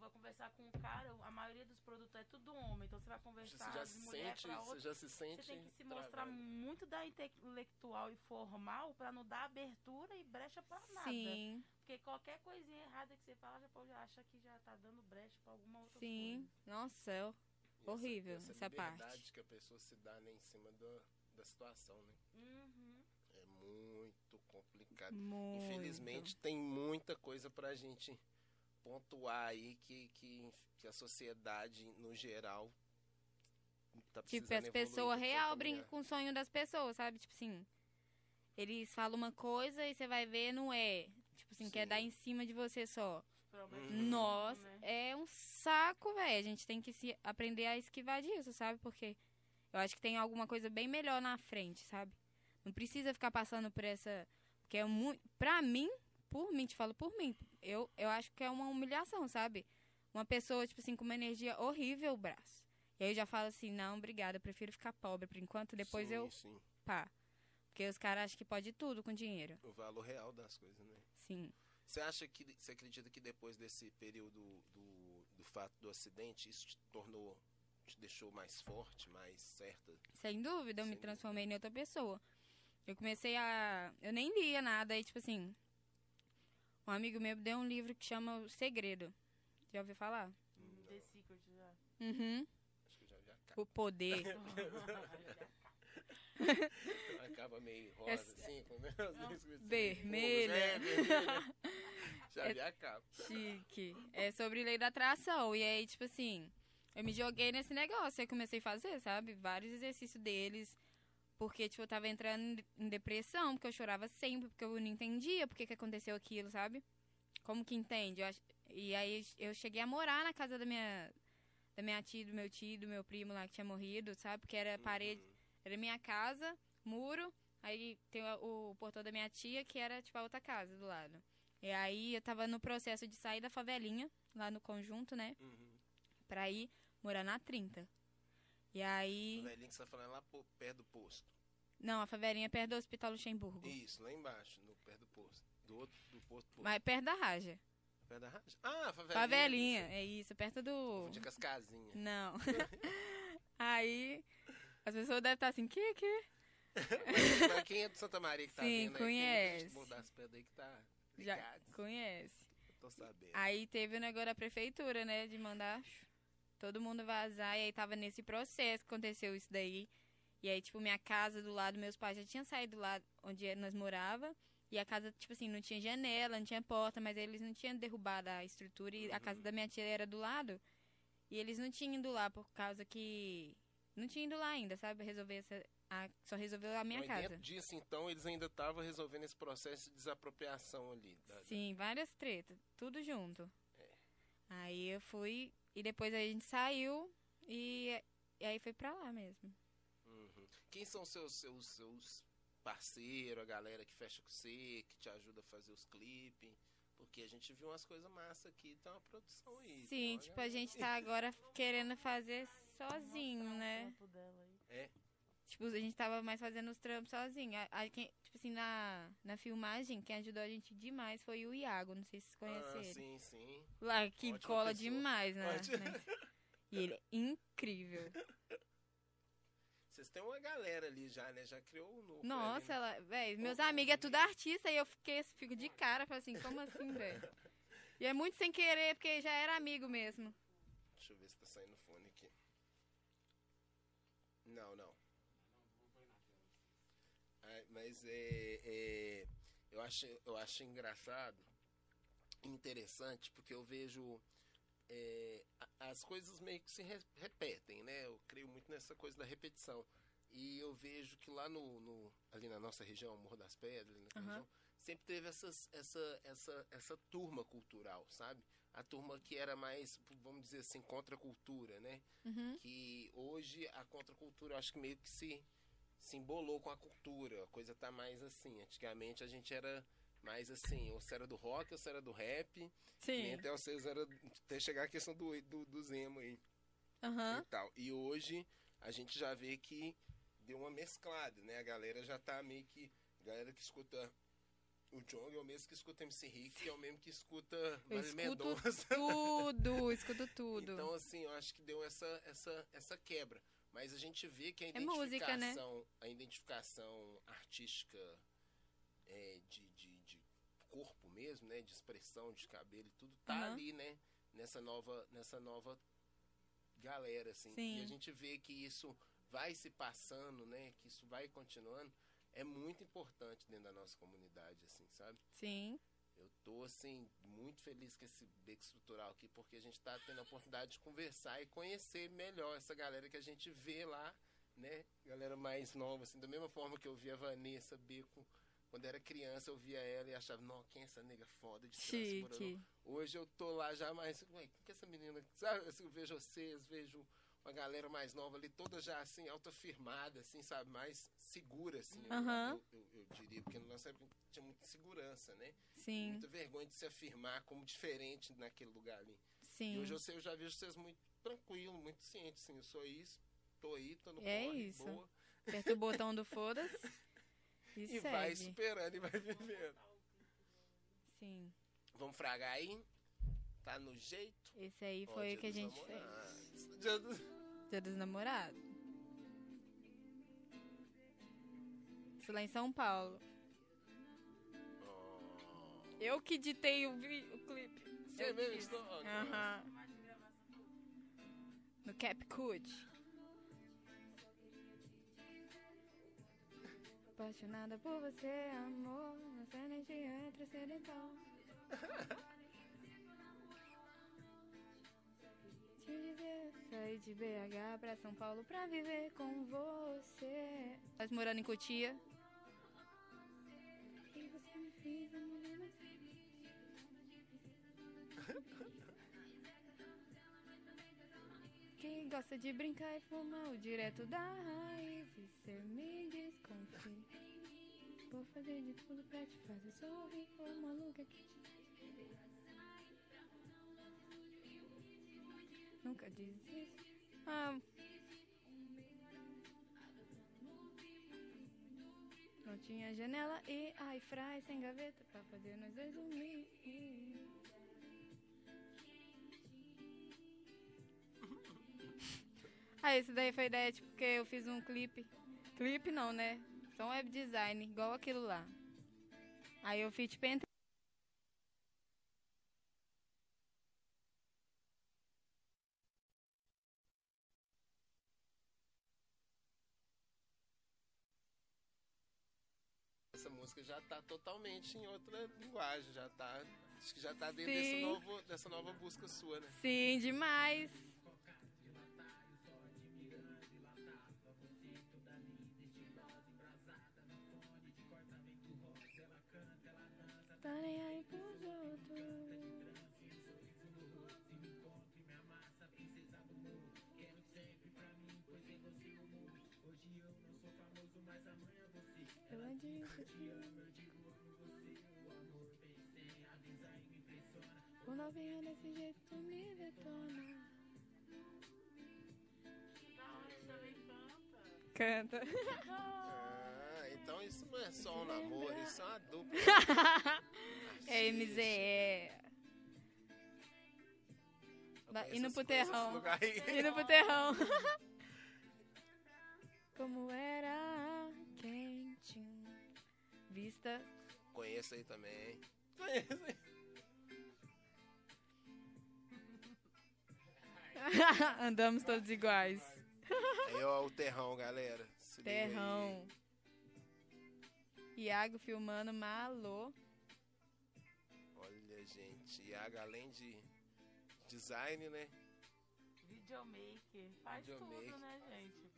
Vou conversar com um cara, a maioria dos produtores é tudo homem. Então você vai Você conversar já de se mulher sente, pra você outra. já se sente Você tem que se mostrar travado. muito da intelectual e formal pra não dar abertura e brecha pra nada. sim, Porque qualquer coisinha errada que você fala, já pode achar que já tá dando brecha pra alguma outra sim. Nossa, é E essa- horrível essa liberdade parte. que a pessoa se dá né, em cima da, da situação, né? coisa. Uhum. É muito complicado. Muito. Infelizmente, tem muita coisa pra gente pontuar aí que, que, que a sociedade, no geral, tá Tipo, precisando as evoluir pessoas real brincam com o sonho das pessoas, sabe? Tipo assim, eles falam uma coisa e você vai ver, não é. Tipo assim, quer Sim. dar em cima de você só. Uhum. Nossa, né? é um saco, velho. A gente tem que se aprender a esquivar disso, sabe? Porque eu acho que tem alguma coisa bem melhor na frente, sabe? Não precisa ficar passando por essa. Porque é muito. Pra mim, por mim, te falo por mim, eu, eu acho que é uma humilhação, sabe? Uma pessoa, tipo assim, com uma energia horrível, o braço. E aí eu já falo assim, não, obrigada, eu prefiro ficar pobre por enquanto, depois sim, eu Sim, pá. Porque os caras acham que pode tudo com dinheiro. o valor real das coisas, né? Sim. Você acha que, você acredita que depois desse período do, do fato do acidente, isso te tornou, te deixou mais forte, mais certa? Sem dúvida, eu me Sem transformei em outra pessoa. Eu comecei a. Eu nem lia nada, aí, tipo assim. Um amigo meu deu um livro que chama O Segredo. Já ouviu falar? Hum, The Secret já. Uhum. Acho que eu já vi a capa. O poder. Acaba meio rosa, Esse- assim, com assim, Vermelha. é, vermelha. Já É- vi a capa. Chique. É sobre lei da atração. E aí, tipo assim, eu me joguei nesse negócio. Aí comecei a fazer, sabe? Vários exercícios deles. Porque, tipo, eu tava entrando em depressão, porque eu chorava sempre, porque eu não entendia porque que aconteceu aquilo, sabe? como que entende? Ach- e aí eu cheguei a morar na casa da minha, da minha tia, do meu tio, do meu primo lá que tinha morrido, sabe? Porque era parede, Uhum. era minha casa, muro, aí tem o, o portão da minha tia, que era tipo a outra casa do lado. E aí eu tava no processo de sair da favelinha, lá no conjunto, né? Uhum. Pra ir morar na 30. E aí. O velhinho que você tá falando lá pô, perto do posto. Não, a favelinha é perto do Hospital Luxemburgo. Isso, lá embaixo, no, perto do posto. Do outro, do posto. posto. Mas perto da Raja. Perto da rádio? Ah, favelinha. Favelinha, é isso, perto do. Confundia com as casinhas. Não. aí. As pessoas devem estar assim, que, que? Mas quem é de Santa Maria que tá Sim, vendo aí, tem muita conhece. gente por das pedras aí que tá Já ligado. conhece. Tô sabendo. Aí teve o negócio da prefeitura, né? De mandar todo mundo vazar. E aí tava nesse processo que aconteceu isso daí. E aí, tipo, minha casa do lado, meus pais já tinham saído lá onde nós morava. E a casa, tipo assim, não tinha janela, não tinha porta, mas eles não tinham derrubado a estrutura. E a Uhum. casa da minha tia era do lado. E eles não tinham ido lá por causa que. Não tinha ido lá ainda, sabe? Resolver essa. a- só resolveu a minha Mas casa. dentro disso, então, eles ainda estavam resolvendo esse processo de desapropriação ali. da- Sim, várias tretas, tudo junto. É. Aí eu fui, e depois a gente saiu, e, e aí foi pra lá mesmo. Uhum. Quem são seus, seus, seus parceiros, a galera que fecha com você, que te ajuda a fazer os clipes? Porque a gente viu umas coisas massas aqui, tem uma produção aí. Sim, tipo, a gente tá agora querendo fazer sozinho, né? trampo dela aí. É, Tipo, a gente tava mais fazendo os trampos sozinho. A, a- quem- tipo assim, na, na filmagem, quem ajudou a gente demais foi o Iago, não sei se vocês ah, ele. sim, sim. Lá, que Ótima cola pessoa. demais, né? Mas- E ele é incrível. Vocês têm uma galera ali já, né? Já criou o núcleo. Nossa, ali, né? ela, véi, meus amigos é tudo artista e eu fiquei, fico de cara, falei assim, como assim, velho? E é muito sem querer, porque já era amigo mesmo. Deixa eu ver se tá saindo o fone aqui. Não, não. Mas é, é, eu, acho, eu acho engraçado, interessante, porque eu vejo é, as coisas meio que se re- repetem, né? Eu creio muito nessa coisa da repetição. E eu vejo que lá no, no- ali na nossa região, Morro das Pedras, Aham. região, sempre teve essas, essa, essa, essa turma cultural, sabe? A turma que era mais, vamos dizer assim, contra a cultura, né? Uhum. que hoje a contracultura eu acho que meio que se, se embolou com a cultura. A coisa tá mais assim. Antigamente a gente era mais assim, ou você era do rock, ou você era do rap. Sim. Nem até vocês era até chegar a questão do, do, do Zemo aí Aham. e tal. E hoje a gente já vê que deu uma mesclada, né? A galera já tá meio que. A galera que escuta o Jong é o mesmo que escuta MC Rick, é o mesmo que escuta escuto Mendonça. tudo, escuto tudo. Então, assim, eu acho que deu essa, essa, essa quebra. Mas a gente vê que a É música, né? identificação, a identificação artística é, de, de, de corpo mesmo, né? De expressão, de cabelo e tudo, tá Aham. ali, né? Nessa nova, nessa nova galera, assim. Sim. E a gente vê que isso vai se passando, né? Que isso vai continuando. É muito importante dentro da nossa comunidade, assim, sabe? Sim. Eu tô, assim, muito feliz com esse beco estrutural aqui, porque a gente tá tendo a oportunidade de conversar e conhecer melhor essa galera que a gente vê lá, né? Galera mais nova, assim, da mesma forma que eu via a Vanessa Beco. Quando era criança, eu via ela e achava, não, quem é essa nega foda de Transmorano?" Chique. Hoje eu tô lá já mais, ué, quem que é essa menina? Sabe, assim, eu vejo vocês, vejo uma galera mais nova ali, toda já, assim, autoafirmada, assim, sabe? Mais segura, assim, eu- Aham. eu, eu, eu diria, porque na nossa época tinha muita segurança, né? Sim. muita vergonha de se afirmar como diferente naquele lugar ali. E Sim. hoje eu, sei, eu já vejo vocês muito tranquilo, muito cientes, assim, eu sou isso, tô aí, tô no É corre, isso. boa, Aperta o botão do foda-se e, e vai segue. superando e vai vivendo. Sim. Vamos fragar aí? Tá no jeito? Esse aí foi o que a gente fez. Dia dos- Dia dos namorados. Isso lá em São Paulo. Oh. Eu que ditei o, vi- o clipe. Você Eu mesmo estou? Oh, Aham. No Capcud. Apaixonada por você, amor. Nossa energia é transcendental. Saí de BH pra São Paulo pra viver com você. Mas morando em Cotia. Quem gosta de brincar e fumar o direto da raiz E cê me desconfia Vou fazer de tudo pra te fazer sorrir Ô maluca que te Nunca desiste. Ah. Não tinha janela e ai fry sem gaveta pra fazer nós dois dormir. Ah, esse daí foi ideia, tipo, porque eu fiz um clipe. Clipe não, né? Só um web design, igual aquilo lá. Aí eu fiz, tipo, entre... música já tá totalmente em outra linguagem, já tá. Acho que já tá dentro Sim. desse novo, dessa nova busca sua, né? Sim, demais. Ela disse que o novinho desse jeito tu me detona. Canta. Ah, então isso não é só um namoro, isso é uma dupla. É MZE. Eu Da- conheço indo esse- pro conheço esse terrão. lugar aí. Indo pro terrão. Como era. Conheço aí também. Conheço aí. Andamos todos iguais. Aí, ó, o terrão, galera. Se. Terrão. Iago filmando Malô. Olha, gente, Iago, além de design, né? Videomaker. Faz Videomaker. tudo, né, gente?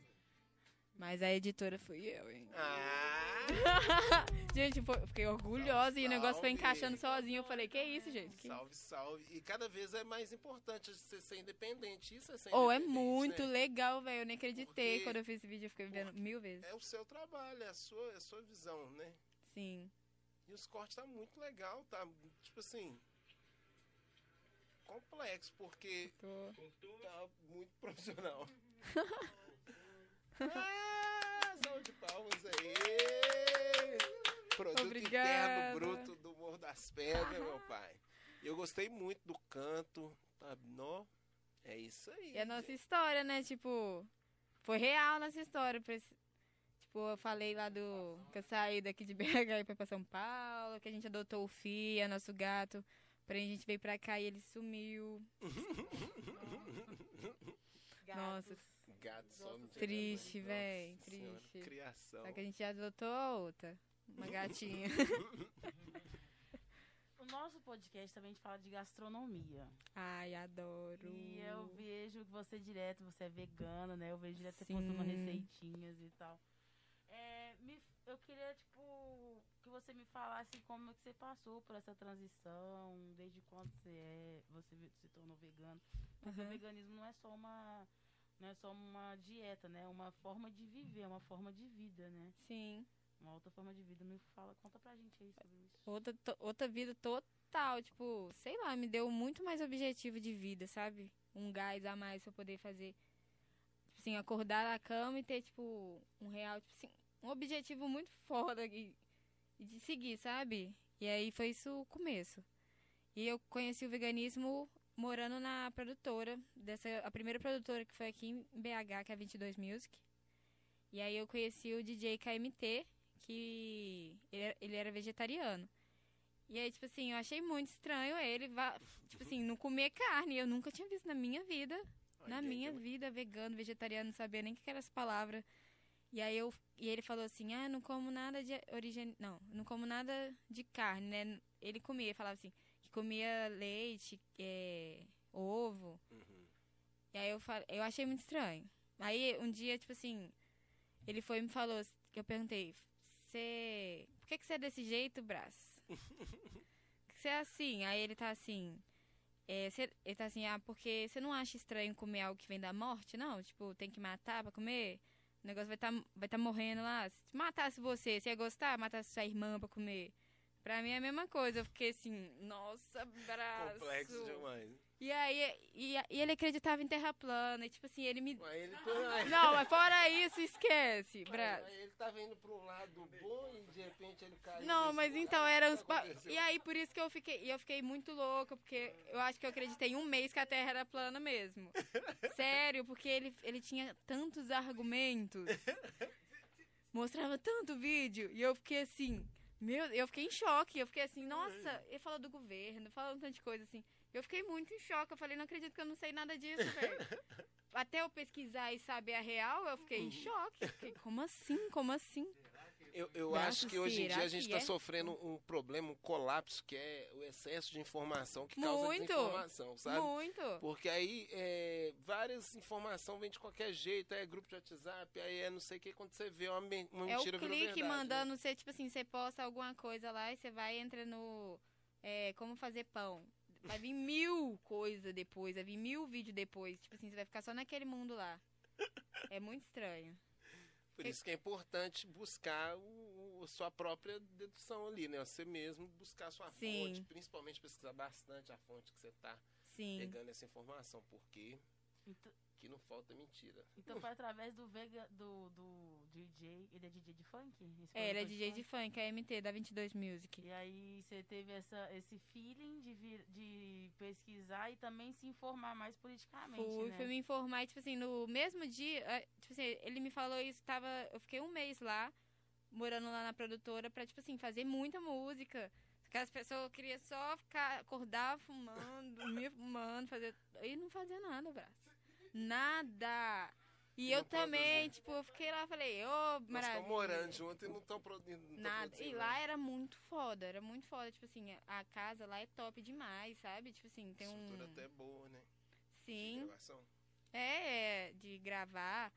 Mas a editora fui eu, hein? Ah! Gente, pô, fiquei orgulhosa e o negócio foi Salve. encaixando sozinho. Eu falei, que isso, gente? Que... Salve, salve. E cada vez é mais importante você ser independente. Isso é ser Ou é independente, muito né? legal, velho. Eu nem acreditei Porque- quando eu fiz esse vídeo. Eu fiquei vendo mil vezes. É o seu trabalho, é a sua, é a sua visão, né? Sim. E os cortes tá muito legal, tá? Tipo assim. Complexo, porque Tô. tá muito profissional. ah, salve de palmas aí! Produto Obrigada. interno bruto do Morro das Pedras, meu pai. Eu gostei muito do canto, tá? Nó, é isso aí. E a nossa história, né? Tipo, foi real nossa história. Tipo, eu falei lá do. Que eu saí daqui de BH e fui pra São Paulo, que a gente adotou o Fia, nosso gato. Porém, a gente veio pra cá e ele sumiu. Nossa, Gato de Triste, Nossa véi, Senhora, triste. Criação. só que a gente já adotou a outra. Uma gatinha. O nosso podcast também a gente fala de gastronomia. Ai, adoro. E eu vejo que você direto, você é vegano, né? Eu vejo direto você postando receitinhas e tal. É, me- eu queria, tipo, que você me falasse como é que você passou por essa transição, desde quando você é, você se tornou vegano. Porque o Aham. veganismo não é só uma. Não é só uma dieta, né? É uma forma de viver, é uma forma de vida, né? Sim. Uma outra forma de vida. Me fala, conta pra gente aí sobre isso. outra, outra vida total, tipo, sei lá, me deu muito mais objetivo de vida, sabe? Um gás a mais pra eu poder fazer, tipo assim, acordar na cama e ter, tipo, um real, tipo assim, um objetivo muito foda e, e de seguir, sabe? E aí foi isso o começo. E eu conheci o veganismo morando na produtora, dessa, a primeira produtora que foi aqui em BH, que é a 22 Music. E aí eu conheci o DJ KMT, que ele era, ele era vegetariano. E aí, tipo assim, eu achei muito estranho ele, tipo assim, não comer carne. Eu nunca tinha visto na minha vida. na Olha, minha eu- vida, vegano, vegetariano, não sabia nem o que eram as palavras. E aí eu e ele falou assim: "Ah, não como nada de origem, não, não como nada de carne, né?" Ele comia, falava assim, comia leite, é, ovo. Uhum. E aí eu falei, eu achei muito estranho. Aí um dia, tipo assim, ele foi e me falou, que eu perguntei, você, por que que você é desse jeito, Brás? Por que você é assim? Aí ele tá assim, é, cê- ele tá assim, ah, porque você não acha estranho comer algo que vem da morte? Não, tipo, tem que matar pra comer? O negócio vai tá, vai tá morrendo lá. Se matasse você, você ia gostar? Matasse sua irmã pra comer? Pra mim é a mesma coisa. Eu fiquei assim, nossa, braço. Complexo demais. E aí, e, e ele acreditava em terra plana. E tipo assim, ele me. Mas ele, Não, mas fora isso, esquece, braço. mas ele tava indo pra um lado bom e de repente ele caiu. Não, mas lugar. então O era que uns. pa-? E aí, por isso que eu fiquei. E eu fiquei muito louca, porque eu acho que eu acreditei em um mês que a Terra era plana mesmo. Sério, porque ele, ele tinha tantos argumentos. Mostrava tanto vídeo. E eu fiquei assim. Meu, eu fiquei em choque. Eu fiquei assim, nossa, ele falou do governo, falou um tanto de coisa assim. Eu fiquei muito em choque. Eu falei, não acredito que eu não sei nada disso, velho. Até eu pesquisar e saber a real, eu fiquei em choque. Eu fiquei, como assim? Como assim? Eu, eu Braço, acho que hoje em dia a gente está é? sofrendo um problema, um colapso, que é o excesso de informação que causa Muito. desinformação, sabe? Muito. Porque aí é, várias informações vêm de qualquer jeito, aí é grupo de WhatsApp, aí é não sei o que, quando você vê uma, uma É o mentira virou clique verdade, né? mandando você, tipo assim, você posta alguma coisa lá e você vai entra no é, como fazer pão. Vai vir mil coisas depois, vai vir mil vídeos depois. Tipo assim, você vai ficar só naquele mundo lá. É muito estranho. Por isso que é importante buscar o, o- a sua própria dedução ali, né? Você mesmo buscar a sua Sim. fonte, principalmente pesquisar bastante a fonte que você está pegando essa informação, porque Então, que não falta mentira. então foi através do Vega, do, do DJ, ele é DJ de funk? Esse É, ele é DJ de funk, é MT, da 22 Music. E aí você teve essa, esse feeling de, vir, de pesquisar e também se informar mais politicamente, Fui, né? fui me informar, e, tipo assim, no mesmo dia, eh, tipo assim, ele me falou isso, tava, eu fiquei um mês lá, morando lá na produtora, pra, tipo assim, fazer muita música. Que as pessoas queriam só ficar, acordar fumando, dormir fumando, fazer, e não fazia nada, braço. Nada! E eu também, produzia. tipo, eu fiquei lá, falei, ô, Nós estamos maravilha. morando junto e não estão produzindo. Nada. E lá era muito foda, era muito foda. Tipo assim, a casa lá é top demais, sabe? Tipo assim, tem um. Estrutura até boa, né? De Sim. gravação. É, é, de gravar.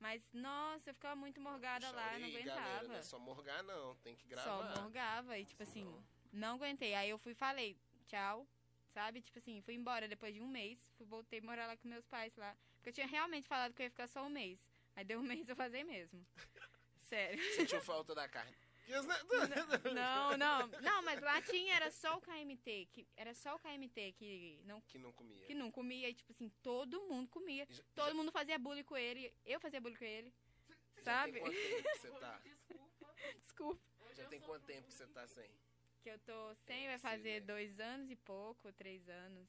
Mas, nossa, eu ficava muito morgada a lá, não aguentava. Galera, não é só morgar, não. Tem que gravar. Só morgava. E, tipo assim, não aguentei. Aí eu fui e falei, tchau. Sabe? Tipo assim, fui embora depois de um mês. Fui, voltei a morar lá com meus pais lá. Porque eu tinha realmente falado que eu ia ficar só um mês. Aí deu um mês eu fazer mesmo. Sério. Sentiu falta da carne. Não, não. Não, mas lá tinha, era só o KMT. Que, era só o KMT que não, Que não comia. que não comia. E, tipo assim, todo mundo comia. Já- Todo já- mundo fazia bullying com ele. Eu fazia bullying com ele. já sabe? Tem quanto tempo que você tá? Desculpa. Desculpa. Já tem quanto tempo que você tá sem? Que eu tô sem, vai fazer né? dois anos e pouco, três anos.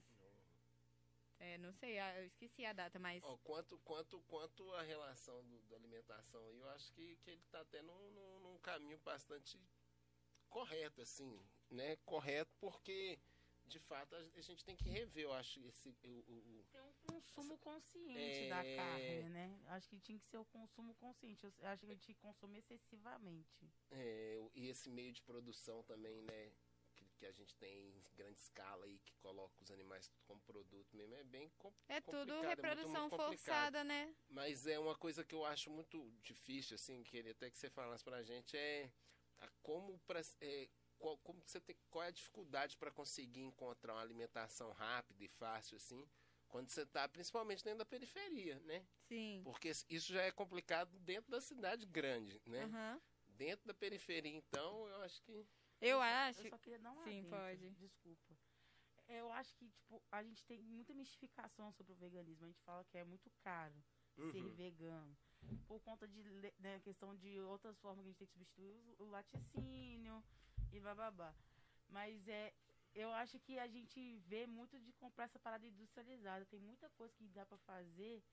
É, não sei, ah, eu esqueci a data, mas. Ó, quanto, quanto, quanto a relação do, da alimentação eu acho que, que ele tá até num, num, num caminho bastante correto, assim, né? Correto porque, de fato, a, a gente tem que rever, eu acho, esse, o, o- Tem um consumo consciente É. da carne, né? Acho que tinha que ser o consumo consciente. Eu acho que a gente consome excessivamente. é, e esse meio de produção também, né? Que, que a gente tem em grande escala aí, que coloca os animais como produto mesmo, é bem com- É tudo complicado, é muito, reprodução muito complicado. forçada, né? Mas é uma coisa que eu acho muito difícil, assim, queria até que você falasse pra gente, é a como pra, é, qual, como você tem, qual é a dificuldade para conseguir encontrar uma alimentação rápida e fácil, assim, quando você tá principalmente dentro da periferia, né? Sim. Porque isso já é complicado dentro da cidade grande, né? Aham. Dentro da periferia, então, eu acho que. Eu acho. Eu só queria dar um Sim, pode. Desculpa. Eu acho que, tipo, a gente tem muita mistificação sobre o veganismo. A gente fala que é muito caro ser Uhum. vegano. Por conta de né, questão de outras formas que a gente tem que substituir o, o laticínio e bababá. Mas é. Eu acho que a gente vê muito de comprar essa parada industrializada. Tem muita coisa que dá pra fazer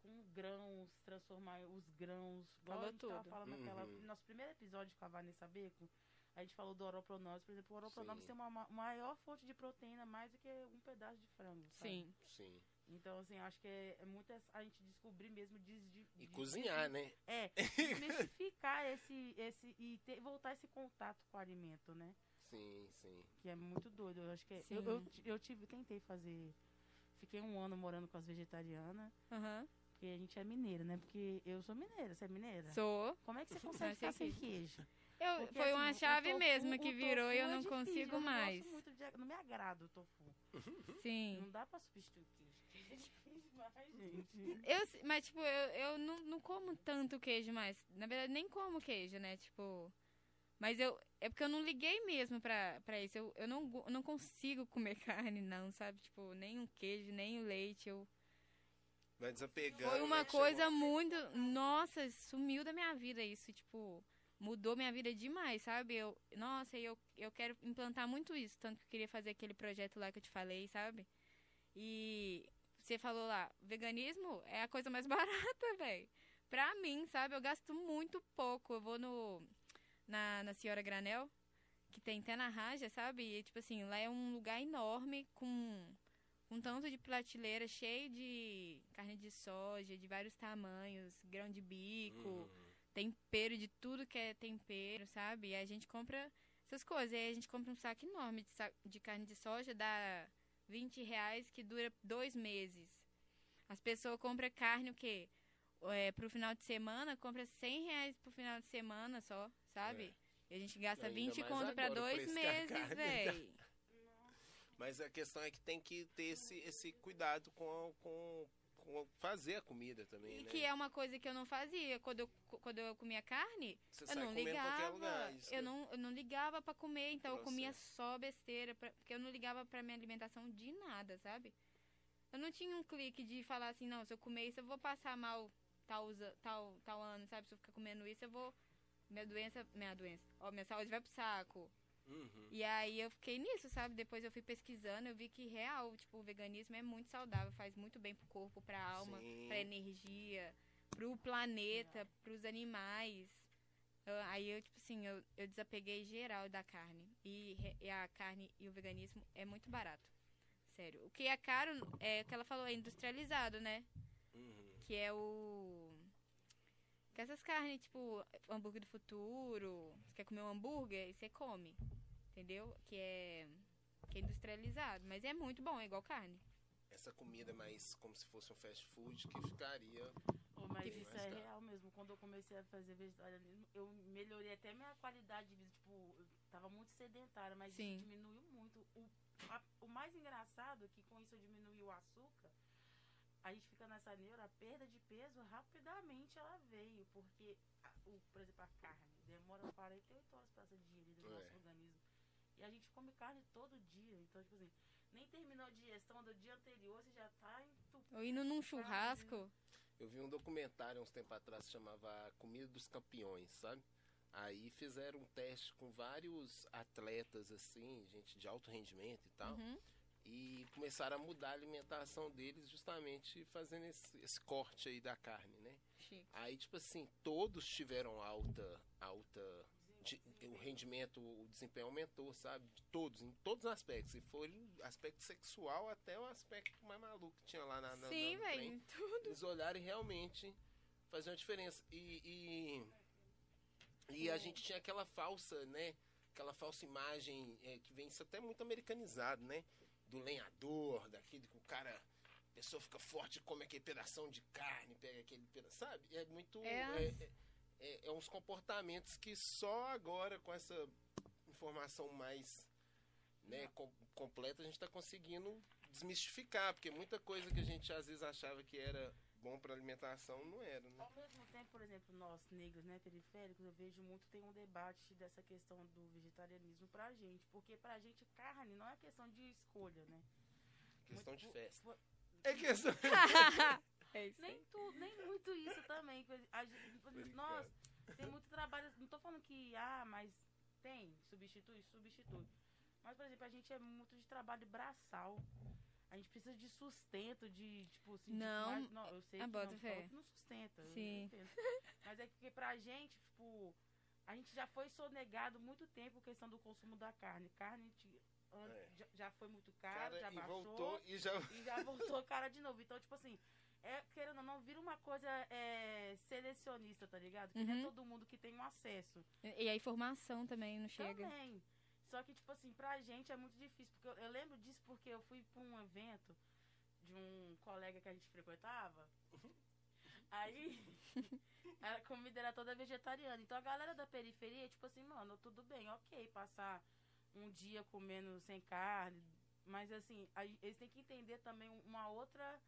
com grãos, transformar os grãos. Igual Falou a gente tava tudo. falando naquela, Uhum. no nosso primeiro episódio com a Vanessa Beco, a gente falou do oropronose. Por exemplo, o oropronose Sim. tem uma ma- maior fonte de proteína, mais do que um pedaço de frango. sabe? Sim. Sim. Então, assim, acho que é, é muito a gente descobrir mesmo de, de, E de- cozinhar, né? É, desmistificar esse, esse e ter, voltar esse contato com o alimento, né? Sim, sim. Que é muito doido. Eu acho que é- eu, eu, eu tive, tentei fazer. Fiquei um ano morando com as vegetarianas, Aham. porque a gente é mineira, né? Porque eu sou mineira, você é mineira? Sou. Como é que você Não, consegue ficar sem que- queijo? Eu, Porque, foi uma assim, o chave tofu- mesmo que virou e eu é não difícil, consigo eu não gosto mais. muito de- não me agrada o tofu. Sim. Não dá pra substituir o queijo. Queijo é difícil demais, gente. Eu, mas, tipo, eu, eu não, não como tanto queijo mais. Na verdade, nem como queijo, né? Tipo. Mas eu. É porque eu não liguei mesmo pra, pra isso. Eu, eu não, go- não consigo comer carne, não, sabe? Tipo, nem o queijo, nem o leite. Eu, Vai desapegando. foi né, uma que coisa chegou- muito. Nossa, sumiu da minha vida isso. Tipo, mudou minha vida demais, sabe? Eu, nossa, e eu, eu quero implantar muito isso. Tanto que eu queria fazer aquele projeto lá que eu te falei, sabe? E você falou lá, veganismo é a coisa mais barata, velho. Pra mim, sabe? Eu gasto muito pouco. Eu vou no na, na Senhora Granel, que tem até na Raja, sabe? E, tipo assim, lá é um lugar enorme com um tanto de prateleira cheio de carne de soja, de vários tamanhos, grão de bico, Uhum. tempero de tudo que é tempero, sabe? E a gente compra essas coisas. E aí a gente compra um saco enorme de, sa- de carne de soja, dá 20 reais, que dura dois meses. As pessoas compram carne o quê? É, pro final de semana, compra 100 reais pro final de semana só, sabe? E a gente gasta Ainda 20 mais conto pra dois meses, véi. Mas a questão é que tem que ter esse, esse cuidado com, com fazer a comida também, E né? que é uma coisa que eu não fazia. Quando eu, quando eu comia carne, Você eu não ligava. lugar. Isso eu, é- não, eu não ligava pra comer, então eu comia só besteira. pra- porque eu não ligava pra minha alimentação de nada, sabe? Eu não tinha um clique de falar assim, não, se eu comer isso, eu vou passar mal tal, tal, tal ano, sabe? Se eu ficar comendo isso, eu vou. Minha doença. Minha doença. Ó, minha saúde vai pro saco. Uhum. E aí eu fiquei nisso, sabe? Depois eu fui pesquisando, eu vi que real, tipo, o veganismo é muito saudável, faz muito bem pro corpo, pra alma, Sim. pra energia, pro planeta, pros animais. Eu- aí eu, tipo assim, eu, eu desapeguei geral da carne. E, e a carne e o veganismo é muito barato. Sério. O que é caro é o que ela falou, é industrializado, né? Uhum. Que é o. Que essas carnes, tipo, hambúrguer do futuro. Você quer comer um hambúrguer e você come. Entendeu? Que é. Que é industrializado. Mas é muito bom, é igual carne. Essa comida mais como se fosse um fast food que ficaria. Ô, mas isso mais é caro. real mesmo. Quando eu comecei a fazer vegetarianismo, eu melhorei até minha qualidade de vida. Tipo, eu tava muito sedentária, mas Sim. isso diminuiu muito. O, a- o mais engraçado é que com isso eu diminui o açúcar. A gente fica nessa neura, a perda de peso, rapidamente ela veio. Porque, a- o, por exemplo, a carne demora 48 horas para essa digerir do É. nosso organismo. E a gente come carne todo dia. Então, tipo assim, nem terminou a digestão do dia anterior, você já tá entupido. Ou indo num churrasco. Eu vi um documentário uns tempos atrás que chamava Comida dos Campeões, sabe? Aí fizeram um teste com vários atletas, assim, gente de alto rendimento e tal. Uhum. E começaram a mudar a alimentação deles justamente fazendo esse, esse corte aí da carne, né? Chique. Aí, tipo assim, todos tiveram alta, alta, de- o rendimento, o desempenho aumentou, sabe? De todos, em todos os aspectos. E foi o aspecto sexual até o aspecto mais maluco que tinha lá na, na, Sim, velho. Tudo. Eles olharam e realmente faziam uma diferença. E, e, e a gente tinha aquela falsa, né? Aquela falsa imagem é, que vem isso até muito americanizado, né? Do lenhador, daquele que o cara. A pessoa fica forte e come aquele pedação de carne, pega aquele pedaço, sabe? É muito. É. É, é, é- uns comportamentos que só agora, com essa informação mais né, com- completa, a gente está conseguindo desmistificar, porque muita coisa que a gente às vezes achava que era bom para alimentação não era, né? Ao mesmo tempo, por exemplo, nós negros, né, periféricos, eu vejo muito tem um debate dessa questão do vegetarianismo pra gente, porque pra gente carne não é questão de escolha, né? Questão de Muito- festa. fo- É questão. é isso Nem tudo, nem muito isso também. a gente- Nós tem muito trabalho, não tô falando que ah, mas tem, substitui, substitui. Mas por exemplo, a gente é muito de trabalho braçal. A gente precisa de sustento, de tipo assim, de Não, mais- não, eu sei ah, que bota não, fé. que não sustenta. Sim. entendo. Mas é porque pra gente, tipo, a gente já foi sonegado muito tempo a questão do consumo da carne. Carne de- an- É. já, já foi muito caro, Cara, já e baixou voltou e já. e já voltou cara de novo. Então, tipo assim, é, querendo ou não, vira uma coisa é, selecionista, tá ligado? Que não é Uhum. todo mundo que tem um acesso. E a informação também não chega. Também. Só que, tipo assim, pra gente é muito difícil. Porque eu, eu lembro disso porque eu fui pra um evento de um colega que a gente frequentava. Aí, a comida era toda vegetariana. Então a galera da periferia, tipo assim, mano, tudo bem, ok, passar um dia comendo sem carne. Mas assim, a- eles têm que entender também uma outra.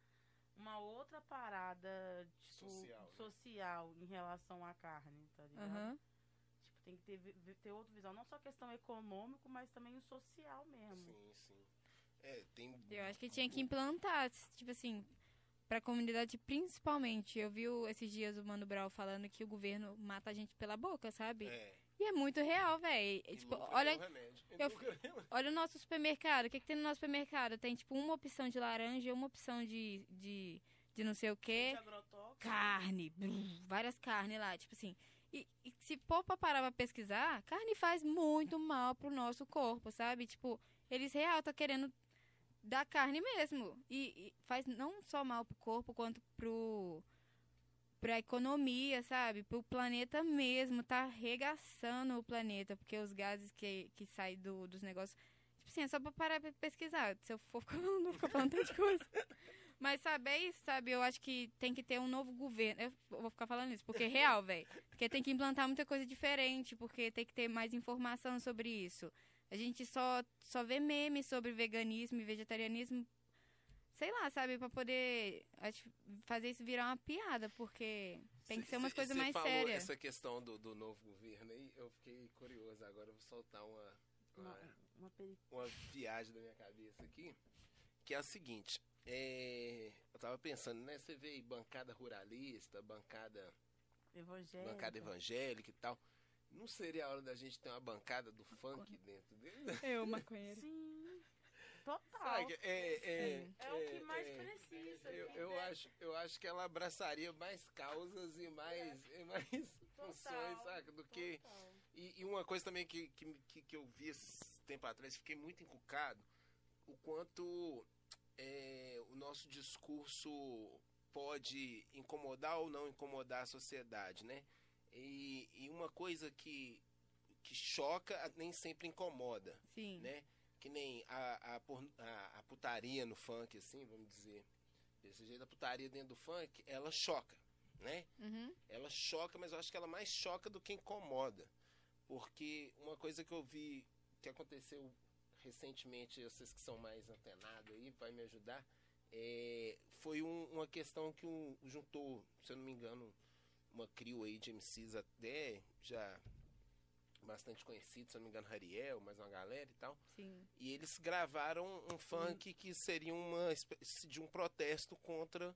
Uma outra parada, tipo, Social, né? social em relação à carne, tá ligado? Aham. Tipo, tem que ter, ter outra visão, não só questão econômica, mas também o social mesmo. Sim, sim. É, tem. Eu acho que tinha que implantar, tipo assim, pra comunidade principalmente. Eu vi esses dias o Mano Brown falando que o governo mata a gente pela boca, sabe? É, E é muito real, velho. Tipo, olha, eu- olha o nosso supermercado. O que, que tem no nosso supermercado? Tem, tipo, uma opção de laranja, uma opção de, de, de não sei o quê. Carne, brrr, várias carnes lá, tipo assim. E, e se for pra parar pra pesquisar, carne faz muito mal pro nosso corpo, sabe? Tipo, eles real tá querendo dar carne mesmo. E, e faz não só mal pro corpo, quanto pro pra economia, sabe? Pro planeta mesmo, tá arregaçando o planeta, porque os gases que, que saem do, dos negócios. Tipo assim, é só pra parar pra pesquisar. Se eu for falando, vou ficar falando tanta coisa. Mas saber isso, sabe? Eu acho que tem que ter um novo governo. Eu vou ficar falando isso, porque é real, velho. Porque tem que implantar muita coisa diferente, porque tem que ter mais informação sobre isso. A gente só, só vê memes sobre veganismo e vegetarianismo, sei lá, sabe? Pra poder acho, fazer isso virar uma piada, porque tem que Cê- ser umas coisas mais falou sérias. essa questão do, do novo governo aí, eu fiquei curioso. Agora eu vou soltar uma, Uma, uma, uma peri- uma viagem da minha cabeça aqui, que é a seguinte. é, eu tava pensando, né? Você vê aí bancada ruralista, bancada, evangélica. bancada evangélica e tal. Não seria a hora da gente ter uma bancada do funk dentro dele? Eu, maconheiro. Sim. Total. Sabe, é, é, Sim. É o que é, mais é, precisa. Eu, né? eu, acho, eu acho que ela abraçaria mais causas e mais, e mais funções, saca? Do que. Total. E, e uma coisa também que, que, que, que eu vi esse tempo atrás, fiquei muito encucado, o quanto é, o nosso discurso pode incomodar ou não incomodar a sociedade, né? E, e uma coisa que, que choca nem sempre incomoda Sim. né? Que nem a, a, a, a putaria no funk, assim, vamos dizer. Desse jeito, a putaria dentro do funk, ela choca, né? Uhum. Ela choca, mas eu acho que ela mais choca do que incomoda. Porque uma coisa que eu vi que aconteceu recentemente, vocês que são mais antenados aí, vai me ajudar, é, foi um- uma questão que um, juntou, se eu não me engano, uma crio aí de MCs até já bastante conhecido, se eu não me engano, Rariel, mais uma galera e tal. Sim. E eles gravaram um funk que seria uma espécie de um protesto contra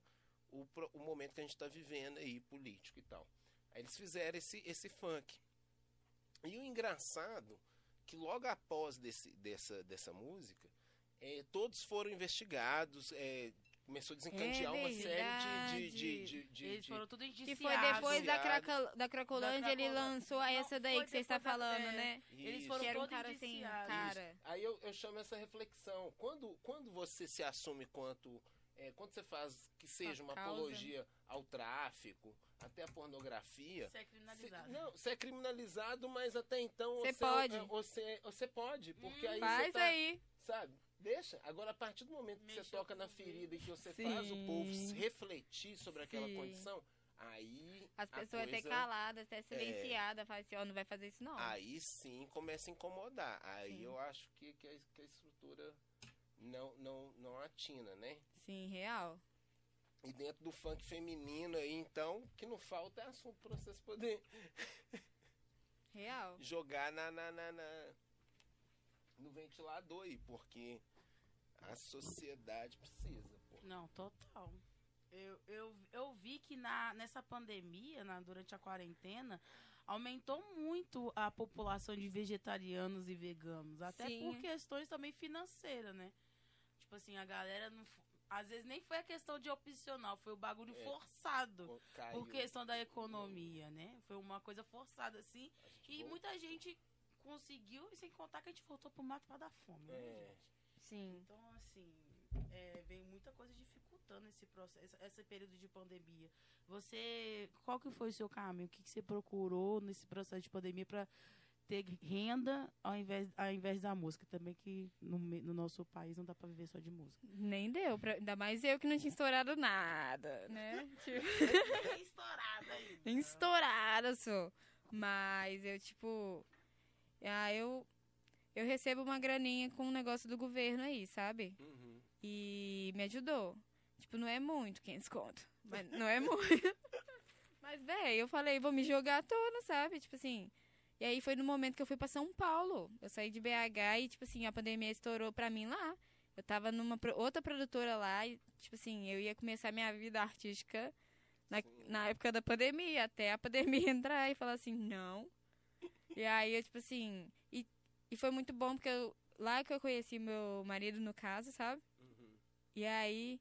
o, o momento que a gente está vivendo aí, político e tal. Aí eles fizeram esse, esse funk. E o engraçado, que logo após desse, dessa, dessa música, eh, todos foram investigados, eh, começou a desencadear uma série de... de, de, de, de- Eles de- foram tudo Que indiciados. foi depois da. Craca, da Cracolândia, Da ele lançou Não, essa daí que você está da- falando, é, né? Eles Isso. foram Que era um todos cara assim, indiciados. cara. Aí eu, eu chamo essa reflexão. Quando, quando você se assume quanto. é, quando você faz que seja uma apologia ao tráfico, até a pornografia. Isso é Cê, criminalizado. não, você é criminalizado, mas até então Cê você pode. é, Você, você pode, porque Hum, aí Faz você tá, aí. sabe? Deixa. Agora, a partir do momento que você toca na ferida e que você Sim. faz o povo refletir sobre aquela Sim. condição, aí. As a pessoas até caladas, até silenciadas, fala assim, ó, não vai fazer isso não. Aí sim começa a incomodar. Aí Sim. eu acho que, que, a, que a estrutura não, não, não atina, né? Sim, real. E dentro do funk feminino aí, então, o que não falta é assunto pra vocês poderem Real. jogar na, na, na, na- no ventilador aí, porque a sociedade precisa. Pô. Não, total. Eu, eu, eu vi que na, nessa pandemia, na, durante a quarentena, aumentou muito a população de vegetarianos e veganos. Até Sim. por questões também financeiras, né? Tipo assim, a galera não. Às vezes nem foi a questão de opcional, foi o bagulho É. forçado. Caiu. Por questão da economia, né? Foi uma coisa forçada, assim. E volta- muita gente conseguiu, e sem contar que a gente voltou pro mato pra dar fome, né, É. gente? Sim. Então, assim, é, vem muita coisa dificultando esse processo, esse período de pandemia. Você, qual que foi o seu caminho? O que, que você procurou nesse processo de pandemia para ter renda ao invés, ao invés da música. Também que no, no nosso país não dá pra viver só de música. Nem deu, pra, ainda mais eu que não tinha estourado nada, né? Tipo, estourada nem estourada sou. Mas eu, tipo. Ah, eu. Eu recebo uma graninha com um negócio do governo aí, sabe? Uhum. E me ajudou. Tipo, não é muito 500 conto. Mas não é muito. Mas, véi, eu falei, vou me jogar toda, sabe? Tipo assim. E aí foi no momento que eu fui pra São Paulo. Eu saí de BH e, tipo assim, a pandemia estourou pra mim lá. Eu tava numa outra produtora lá e, tipo assim, eu ia começar minha vida artística na, na época da pandemia, até a pandemia entrar e falar assim, não. E aí eu, tipo assim. E, e foi muito bom porque eu, lá que eu conheci meu marido, no caso, sabe? Uhum. E aí,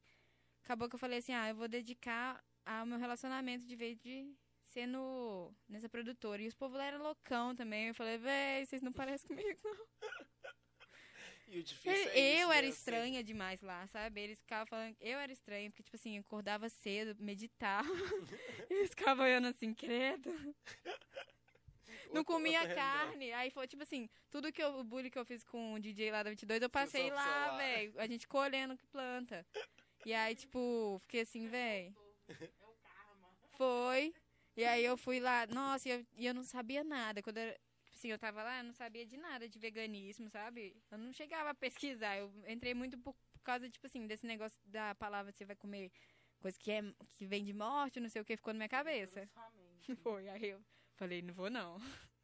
acabou que eu falei assim, ah, eu vou dedicar ao meu relacionamento de vez de ser no, nessa produtora. E os povos lá eram loucão também. Eu falei, véi, vocês não parecem comigo, não. E o difícil é eu isso, era né? estranha demais lá, sabe? Eles ficavam falando, eu era estranha, porque, tipo assim, eu acordava cedo, meditava. Eles ficavam olhando assim, credo. Não comia carne. Aí foi tipo assim, tudo que eu, o bullying que eu fiz com o DJ lá da 22, eu passei lá, velho. A gente colhendo que planta. E aí, tipo, fiquei assim, velho. É o karma. Foi. E aí eu fui lá, nossa, e eu, e eu não sabia nada. Quando eu, assim, eu tava lá, eu não sabia de nada de veganismo, sabe? Eu não chegava a pesquisar. Eu entrei muito por, por causa, tipo assim, desse negócio da palavra você vai comer coisa que, é, que vem de morte, não sei o que, ficou na minha cabeça. Foi, aí eu falei, não vou não.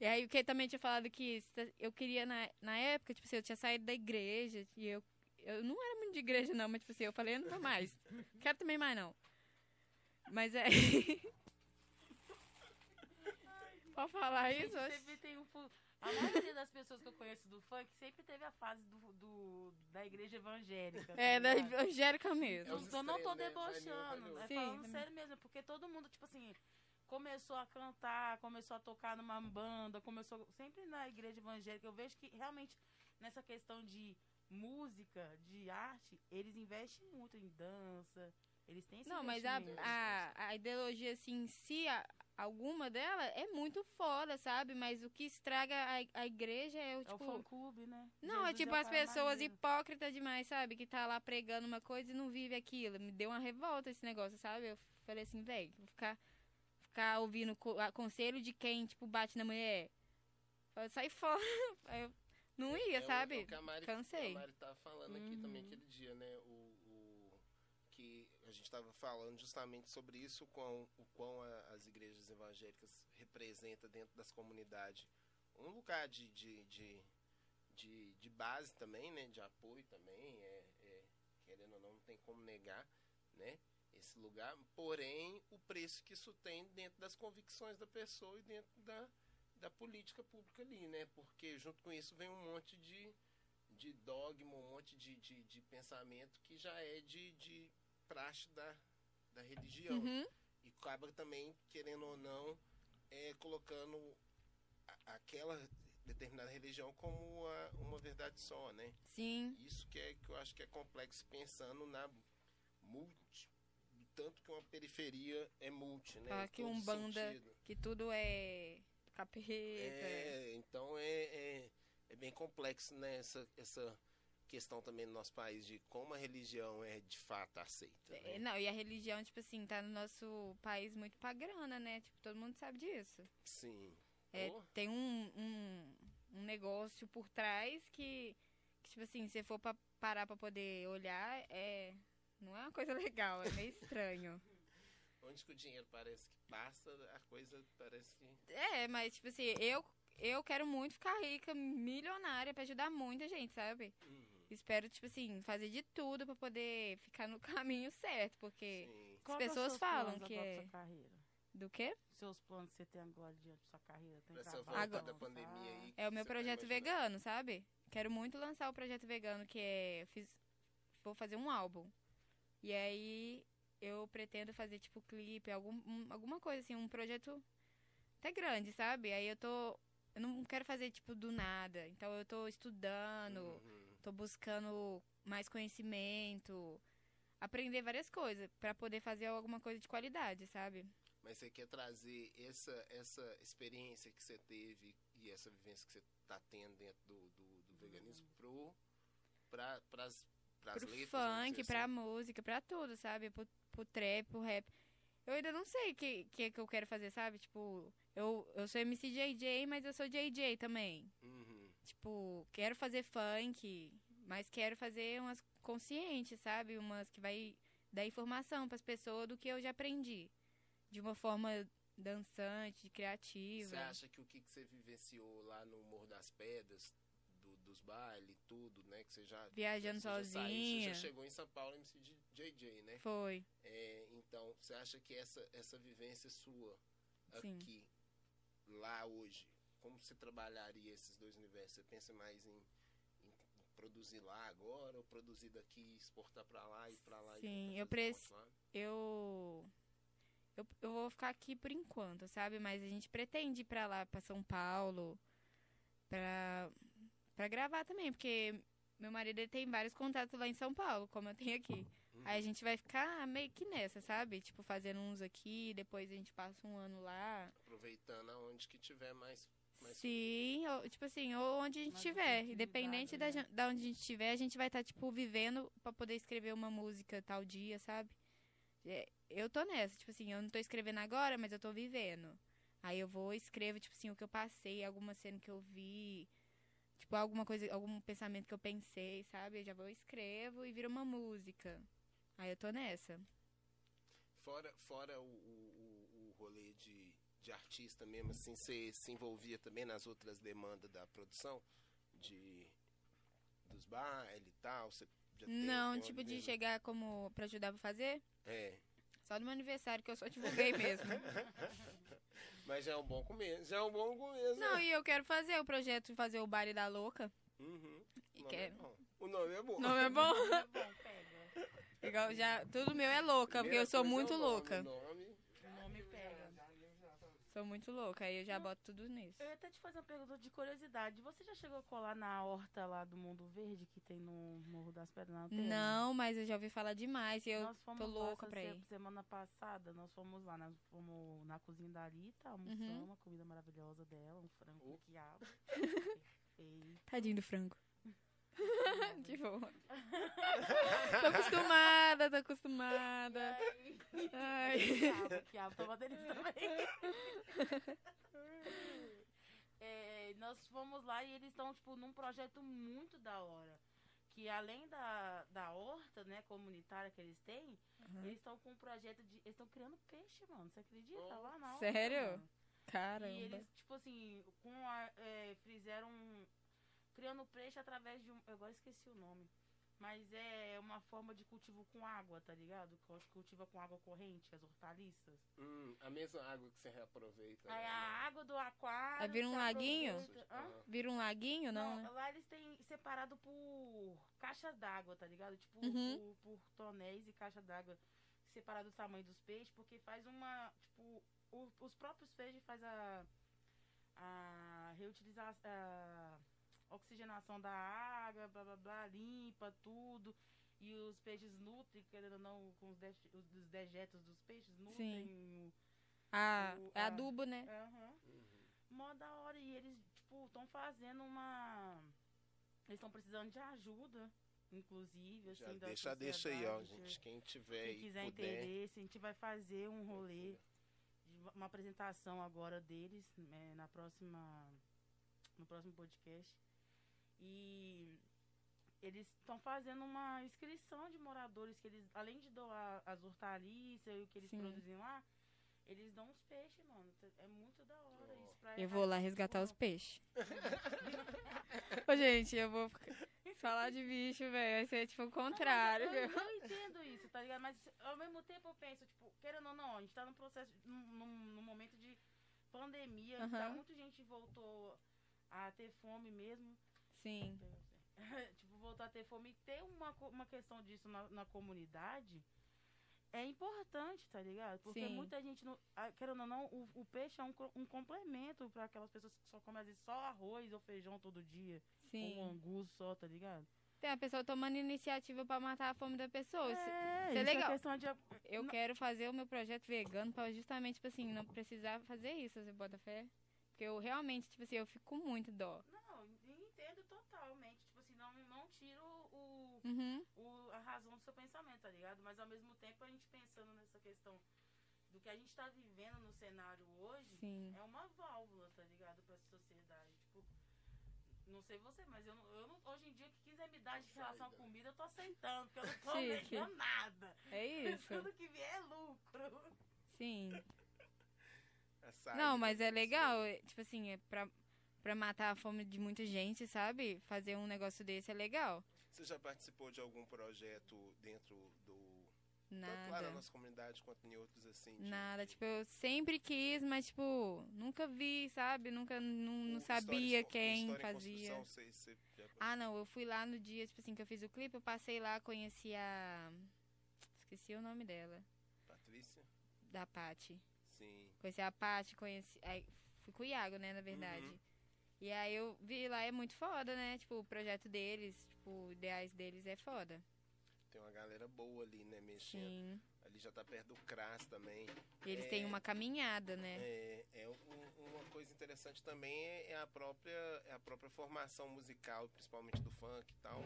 E aí o que também tinha falado que eu queria na, na época, tipo assim, eu tinha saído da igreja e eu, eu não era muito de igreja não, mas tipo assim, eu falei, eu não vou mais. Quero também mais não. Mas é. Pode falar isso? Oxe. Sempre tem um A maioria das pessoas que eu conheço do funk sempre teve a fase do, do- da igreja evangélica. tá É, da evangélica mesmo. os Então, não tô né? debochando. Vai, É Sim, falando também. sério mesmo, porque todo mundo, tipo assim, começou a cantar, começou a tocar numa banda, começou sempre na igreja evangélica. Eu vejo que realmente nessa questão de música, de arte, eles investem muito em dança. Eles têm esse Não, mas a, a, a ideologia, assim, em si, a- alguma dela é muito foda, sabe? Mas o que estraga a, a igreja é o, É o tipo... fã-clube, né? Não, é Jesus tipo o as pessoas hipócritas demais, sabe? Que tá lá pregando uma coisa e não vive aquilo. Me deu uma revolta esse negócio, sabe? Eu falei assim, velho, vou ficar, ficar ouvindo conselho de quem, tipo, bate na mulher. Sai fora. Eu não ia, É o- sabe? é o que a Mari, Cansei. A Mari tava falando aqui também Uhum. aquele dia, né? O, o- que a gente tava falando justamente sobre isso, o quão, o quão a- as igrejas evangélicas representam dentro das comunidades um lugar de, de, de, de, de base também, né? De apoio também, é, é, querendo ou não, não tem como negar, né? Esse lugar, porém, o preço que isso tem dentro das convicções da pessoa e dentro da, da política pública ali, né? Porque junto com isso vem um monte de, de dogma, um monte de, de, de pensamento que já é de, de praxe da, da religião. Uhum. E acaba também, querendo ou não, é, colocando a- aquela determinada religião como a- uma verdade só, né? Sim. Isso que, é, que eu acho que é complexo pensando na multi. Tanto que uma periferia é multi, né? Que Umbanda- sentido. Que tudo é capeta. É, então é, é, é bem complexo né, essa, essa questão também no nosso país de como a religião é de fato aceita. É, Né? Não, e a religião, tipo assim, tá no nosso país muito pra grana, né? Tipo, todo mundo sabe disso. Sim. É, Oh, tem um, um, um negócio por trás que, que, tipo assim, se for pra parar pra poder olhar, é. Não é uma coisa legal, é meio estranho. onde que o dinheiro parece que passa, a coisa parece que. É, mas, tipo assim, eu, eu quero muito ficar rica, milionária, pra ajudar muita gente, sabe? Uhum, Espero, tipo assim, fazer de tudo pra poder ficar no caminho certo, porque. sim. Qual é os pessoas falam que agora é- pra sua carreira? Do quê? Seus planos que você tem agora diante da sua carreira? Tem Essa volta pra da pandemia aí. É o meu projeto vegano, sabe? Quero muito lançar o projeto vegano, que é. Fiz, vou fazer um álbum. E aí eu pretendo fazer, tipo, clipe, algum, um- alguma coisa assim, um projeto até grande, sabe? Aí eu tô. Eu não quero fazer, tipo, do nada. Então eu tô estudando, Uhum. tô buscando mais conhecimento, aprender várias coisas pra poder fazer alguma coisa de qualidade, sabe? Mas você quer trazer essa, essa experiência que você teve e essa vivência que você está tendo dentro do, do, do veganismo pro, pra, pras, pras pro letras, funk, dizer pra assim. música, pra tudo, sabe? Pro, pro trap, pro rap. Eu ainda não sei o que, que, que eu quero fazer, sabe? Tipo, eu, eu sou MC JJ, mas eu sou JJ também. Uhum. Tipo, quero fazer funk, mas quero fazer umas conscientes, sabe? Umas que vai dar informação pras pessoas do que eu já aprendi. De uma forma dançante, criativa. Você acha que o que, que você vivenciou lá no Morro das Pedras, dos bailes, tudo, né? Que você já. Viajando você já saiu, sozinha. você já chegou em São Paulo MC de JJ, né? Foi. É, então, você acha que essa, essa vivência sua Sim. aqui, lá hoje, como você trabalharia esses dois universos? Você pensa mais em, em produzir lá agora ou produzir daqui, exportar pra lá e pra lá? e Sim, eu fazer preci- ponto lá? eu, eu eu vou ficar aqui por enquanto, sabe? Mas a gente pretende ir pra lá, pra São Paulo, pra, pra gravar também, porque meu marido ele tem vários contatos lá em São Paulo, como eu tenho aqui. Uhum. Aí a gente vai ficar meio que nessa, sabe? Tipo, fazendo uns aqui, depois a gente passa um ano lá. Aproveitando aonde que tiver mais. mais Sim, ou, tipo assim, ou onde a gente estiver. Independente da, né? gen- da onde a gente estiver, a gente vai estar, tipo, vivendo pra poder escrever uma música tal dia, sabe? É, eu tô nessa, tipo assim, eu não tô escrevendo agora, mas eu tô vivendo. Aí eu vou e escrevo, tipo assim, o que eu passei, alguma cena que eu vi, tipo, alguma coisa, algum pensamento que eu pensei, sabe? Eu já vou escrevo e vira uma música. Aí eu tô nessa. Fora, fora o, o, o- rolê de, de artista mesmo, assim, você se envolvia também nas outras demandas da produção? De, dos bailes e tal? Você Não, tipo, de vivência? chegar como pra ajudar pra fazer, É. só no meu aniversário que eu só divulguei mesmo. Mas já é um bom começo, é um bom começo. Não, né? e eu quero fazer o projeto, de fazer o baile da louca. Uhum. E O nome quer- é bom. O nome é bom. O nome é bom? É bom, pega. Igual já, tudo meu é louca, porque eu Primeira sou é muito o nome, louca. nome. Sou muito louca, aí eu já boto tudo nisso. Eu ia até te fazer uma pergunta de curiosidade. Você já chegou a colar na horta lá do Mundo Verde que tem no Morro das Pedras na Antena? Não, mas eu já ouvi falar demais e eu nós fomos tô lá essa pra ir. Semana passada, nós fomos lá, nós fomos na cozinha da Rita, almoçamos Uhum. uma comida maravilhosa dela, um frango Oh. quiabo. Perfeito. Tadinho do frango. De boa. tô acostumada, tô acostumada. Quiabo, quiabo, tava delícia também. É, nós fomos lá e eles estão, tipo, num projeto muito da hora. Que além da, da horta, né, comunitária que eles têm, Uhum. eles estão com um projeto de. Eles estão criando peixe, mano. Você acredita? Oh. lá na horta, Sério? mano. Caramba. E eles, tipo assim, com a, é, fizeram. Criando peixe através de um. Eu agora esqueci o nome. Mas é uma forma de cultivo com água, tá ligado? Que Cultiva com água corrente, as hortaliças. Hum, a mesma água que você reaproveita. Aí né? a água do aquário. Aí vira um laguinho? Hã? Aham. Vira um laguinho, não, né? lá eles têm separado por caixas d'água, tá ligado? Tipo, Uhum. por, por tonéis e caixa d'água separado do tamanho dos peixes, porque faz uma. Tipo, o- os próprios peixes faz a. A reutilização. A oxigenação da água, blá blá blá, limpa tudo. E os peixes nutrem, querendo ou não, com os, de, os dos dejetos dos peixes, nutrem o, Ah, O- é a- adubo, né? Aham. Uhum. Mó da hora. E eles, tipo, estão fazendo uma. Eles estão precisando de ajuda, inclusive, assim, Já da deixa, deixa aí, ó, gente. Quem tiver Quem aí, quiser puder. interesse, a gente vai fazer um rolê, uma apresentação agora deles, né, na próxima. No próximo podcast. E eles estão fazendo uma inscrição de moradores que eles, além de doar as hortaliças e o que eles Sim. produzem lá, eles dão uns peixes, mano. É muito da hora isso pra Eu vou lá resgatar os peixes. Ô, gente, eu vou falar de bicho, velho. Vai ser tipo o contrário, eu, viu? eu entendo isso, tá ligado? Mas ao mesmo tempo eu penso, tipo, querendo ou não, a gente tá num processo, num, num- momento de pandemia, tá, Aham. muita gente voltou a ter fome mesmo. Sim. tipo, voltar a ter fome e ter uma, uma questão disso na, na comunidade é importante, tá ligado? Porque Sim. muita gente, não, querendo ou não, o, o peixe é um, um complemento para aquelas pessoas que só comem às vezes só arroz ou feijão todo dia. Ou um Sim. angu só, tá ligado? Tem a pessoa tomando iniciativa pra matar a fome da pessoa. Se- é, isso é legal. questão de... Eu Não- quero fazer o meu projeto vegano pra justamente, tipo assim, não precisar fazer isso, você bota fé? Porque eu realmente, tipo assim, eu fico com muito dó. Não, eu entendo totalmente. Tipo assim, não, não tiro o, Uhum. o- a razão do seu pensamento, tá ligado? Mas ao mesmo tempo a gente pensando nessa questão do que a gente tá vivendo no cenário hoje, Sim. é uma válvula, tá ligado? Pra sociedade. Tipo, não sei você, mas eu, não, eu não- hoje em dia, o que quiser me dar de relação à comida, eu tô aceitando, porque eu não tô Chique. vendendo nada. É isso. Tudo que vier é lucro. Sim. Saída Não, mas é né? legal. é, Tipo assim, é pra, pra matar a fome de muita gente, sabe? Fazer um negócio desse é legal. Você já participou de algum projeto dentro do. Tanto lá na Nada. nossa comunidade quanto em outros assim? de- Nada. Tipo, eu sempre quis, mas, tipo, nunca vi, sabe? Nunca, não, não sabia História em- quem fazia. Você já- Ah, não, eu fui lá no dia, tipo assim, que eu fiz o clipe, eu passei lá, conheci a. Esqueci o nome dela. Patrícia? Da Paty. Sim. Conheci a Paty, conheci. Aí, fui com o Iago, né, na verdade. Uhum. E aí eu vi lá, é muito foda, né? Tipo, o projeto deles, tipo, ideais deles é foda. Tem uma galera boa ali, né? Mexendo. Sim. Ali já tá perto do CRAS também. E eles É, têm uma caminhada, né? É, é um- uma coisa interessante também é, é a própria é a própria formação musical, principalmente do funk e tal,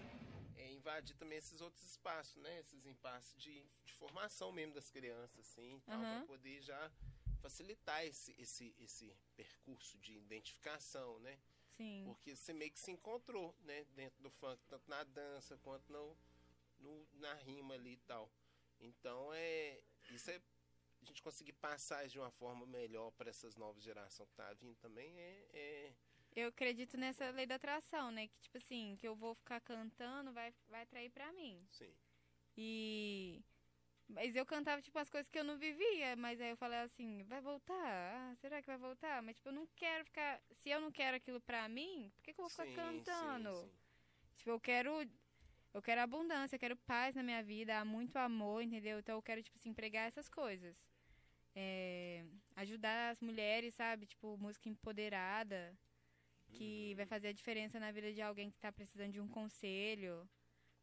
é invadir também esses outros espaços, né? Esses impasses de, de formação mesmo das crianças, assim, tal, para poder já facilitar esse, esse, esse percurso de identificação, né? Sim. Porque você meio que se encontrou, né? Dentro do funk, tanto na dança quanto no, no- na rima ali e tal. Então, é isso é a gente conseguir passar de uma forma melhor para essas novas gerações que tá vindo também é, é- Eu acredito nessa lei da atração, né? Que, tipo assim, que eu vou ficar cantando, vai, vai atrair pra mim. sim. E. Mas eu cantava, tipo, as coisas que eu não vivia. Mas aí eu falei assim, vai voltar? Ah, será que vai voltar? Mas, tipo, eu não quero ficar. Se eu não quero aquilo pra mim, por que, que eu vou ficar Sim, cantando? sim, sim. Tipo, eu quero. Eu quero abundância, eu quero paz na minha vida, muito amor, entendeu? Então eu quero, tipo assim, pregar essas coisas. É, ajudar as mulheres, sabe? Tipo, música empoderada, que Uhum. vai fazer a diferença na vida de alguém que tá precisando de um conselho.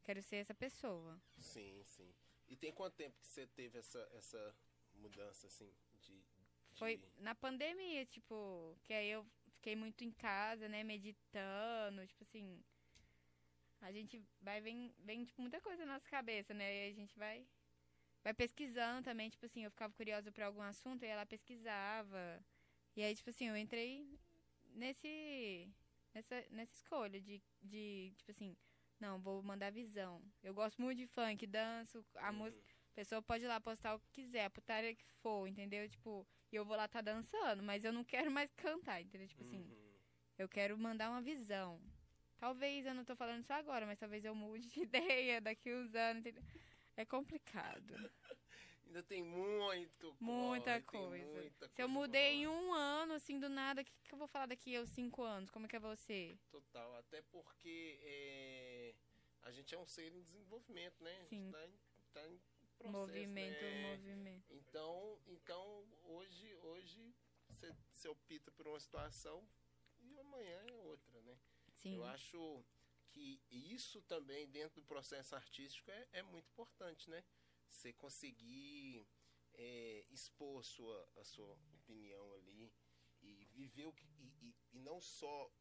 Quero ser essa pessoa. Sim, sim. E tem quanto tempo que você teve essa, essa mudança, assim, de... de- Foi na pandemia, tipo, que aí eu fiquei muito em casa, né, meditando, tipo assim. A gente vai, vem, vem tipo, muita coisa na nossa cabeça, né? E a gente vai, vai pesquisando também, tipo assim, eu ficava curiosa por algum assunto e ela pesquisava. E aí, tipo assim, eu entrei nesse. nessa, nessa escolha de, de, tipo assim, não, vou mandar visão. Eu gosto muito de funk, danço, a Uhum. música. A pessoa pode ir lá postar o que quiser, a putaria que for, entendeu? Tipo, e eu vou lá tá dançando, mas eu não quero mais cantar, entendeu? Tipo assim, Uhum. eu quero mandar uma visão. Talvez eu não tô falando isso agora, mas talvez eu mude de ideia daqui uns anos, entendeu? É complicado. Ainda tem muito Muita coisa. muita Se eu mudei em um ano, assim, do nada, o que, que eu vou falar daqui aos cinco anos? Como é que é você? Total, até porque é, a gente é um ser em desenvolvimento, né? A Sim. gente tá em, tá em processo, movimento, né? movimento. Então, então hoje, hoje você, você opta por uma situação e amanhã é outra, né? Sim. Eu acho que isso também dentro do processo artístico é, é muito importante, né? Você conseguir é, expor sua, a sua opinião ali e viver o que e, e- e não só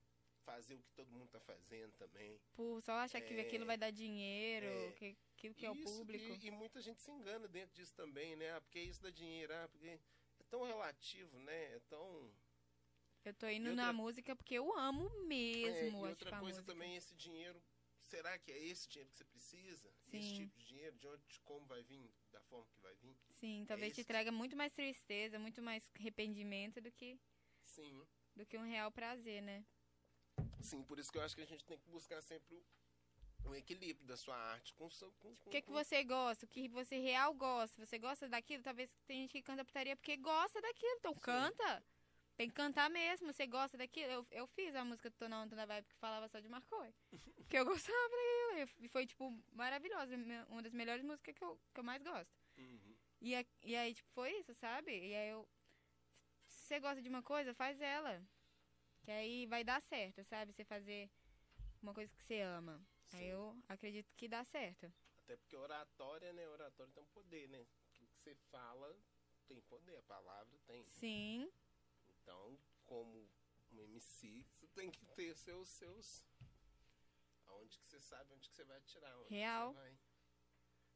fazer o que todo mundo está fazendo também. Por só achar que É, aquilo vai dar dinheiro, é, que aquilo que é o Isso, público. E, e muita gente se engana dentro disso também, né? Ah, porque isso dá dinheiro, ah, porque é tão relativo, né? É tão Eu tô indo E outra- na música porque eu amo É, mesmo. e acho outra que a coisa também, esse dinheiro, será que é esse dinheiro que você precisa? Esse Sim. tipo de dinheiro, de onde, de como vai vir, da forma que vai vir? Sim, talvez te isso. traga muito mais tristeza, muito mais arrependimento do que, Sim, do que um real prazer, né? Sim, por isso que eu acho que a gente tem que buscar sempre o, um equilíbrio da sua arte com o seu... Com, O que, que você gosta? O que você real gosta? Você gosta daquilo? Talvez tem gente que canta putaria porque gosta daquilo. Então Sim. canta. Tem que cantar mesmo. Você gosta daquilo? Eu, eu fiz a música Tô na Onda da Vibe que falava só de Marcoy. Porque eu gostava daquilo. E foi, tipo, maravilhosa. Uma das melhores músicas que eu, que eu mais gosto. Uhum. E, a- e aí, tipo, foi isso, sabe? E aí eu. Se você gosta de uma coisa, faz ela. Que aí vai dar certo, sabe? Você fazer uma coisa que você ama. Aí Sim. eu acredito que dá certo. Até porque oratória, né? Oratória tem um poder, né? Aquilo que você fala tem poder, a palavra tem. Sim. Então, como um MC, você tem que ter seus seus aonde que você sabe onde que você vai que Real. você vai.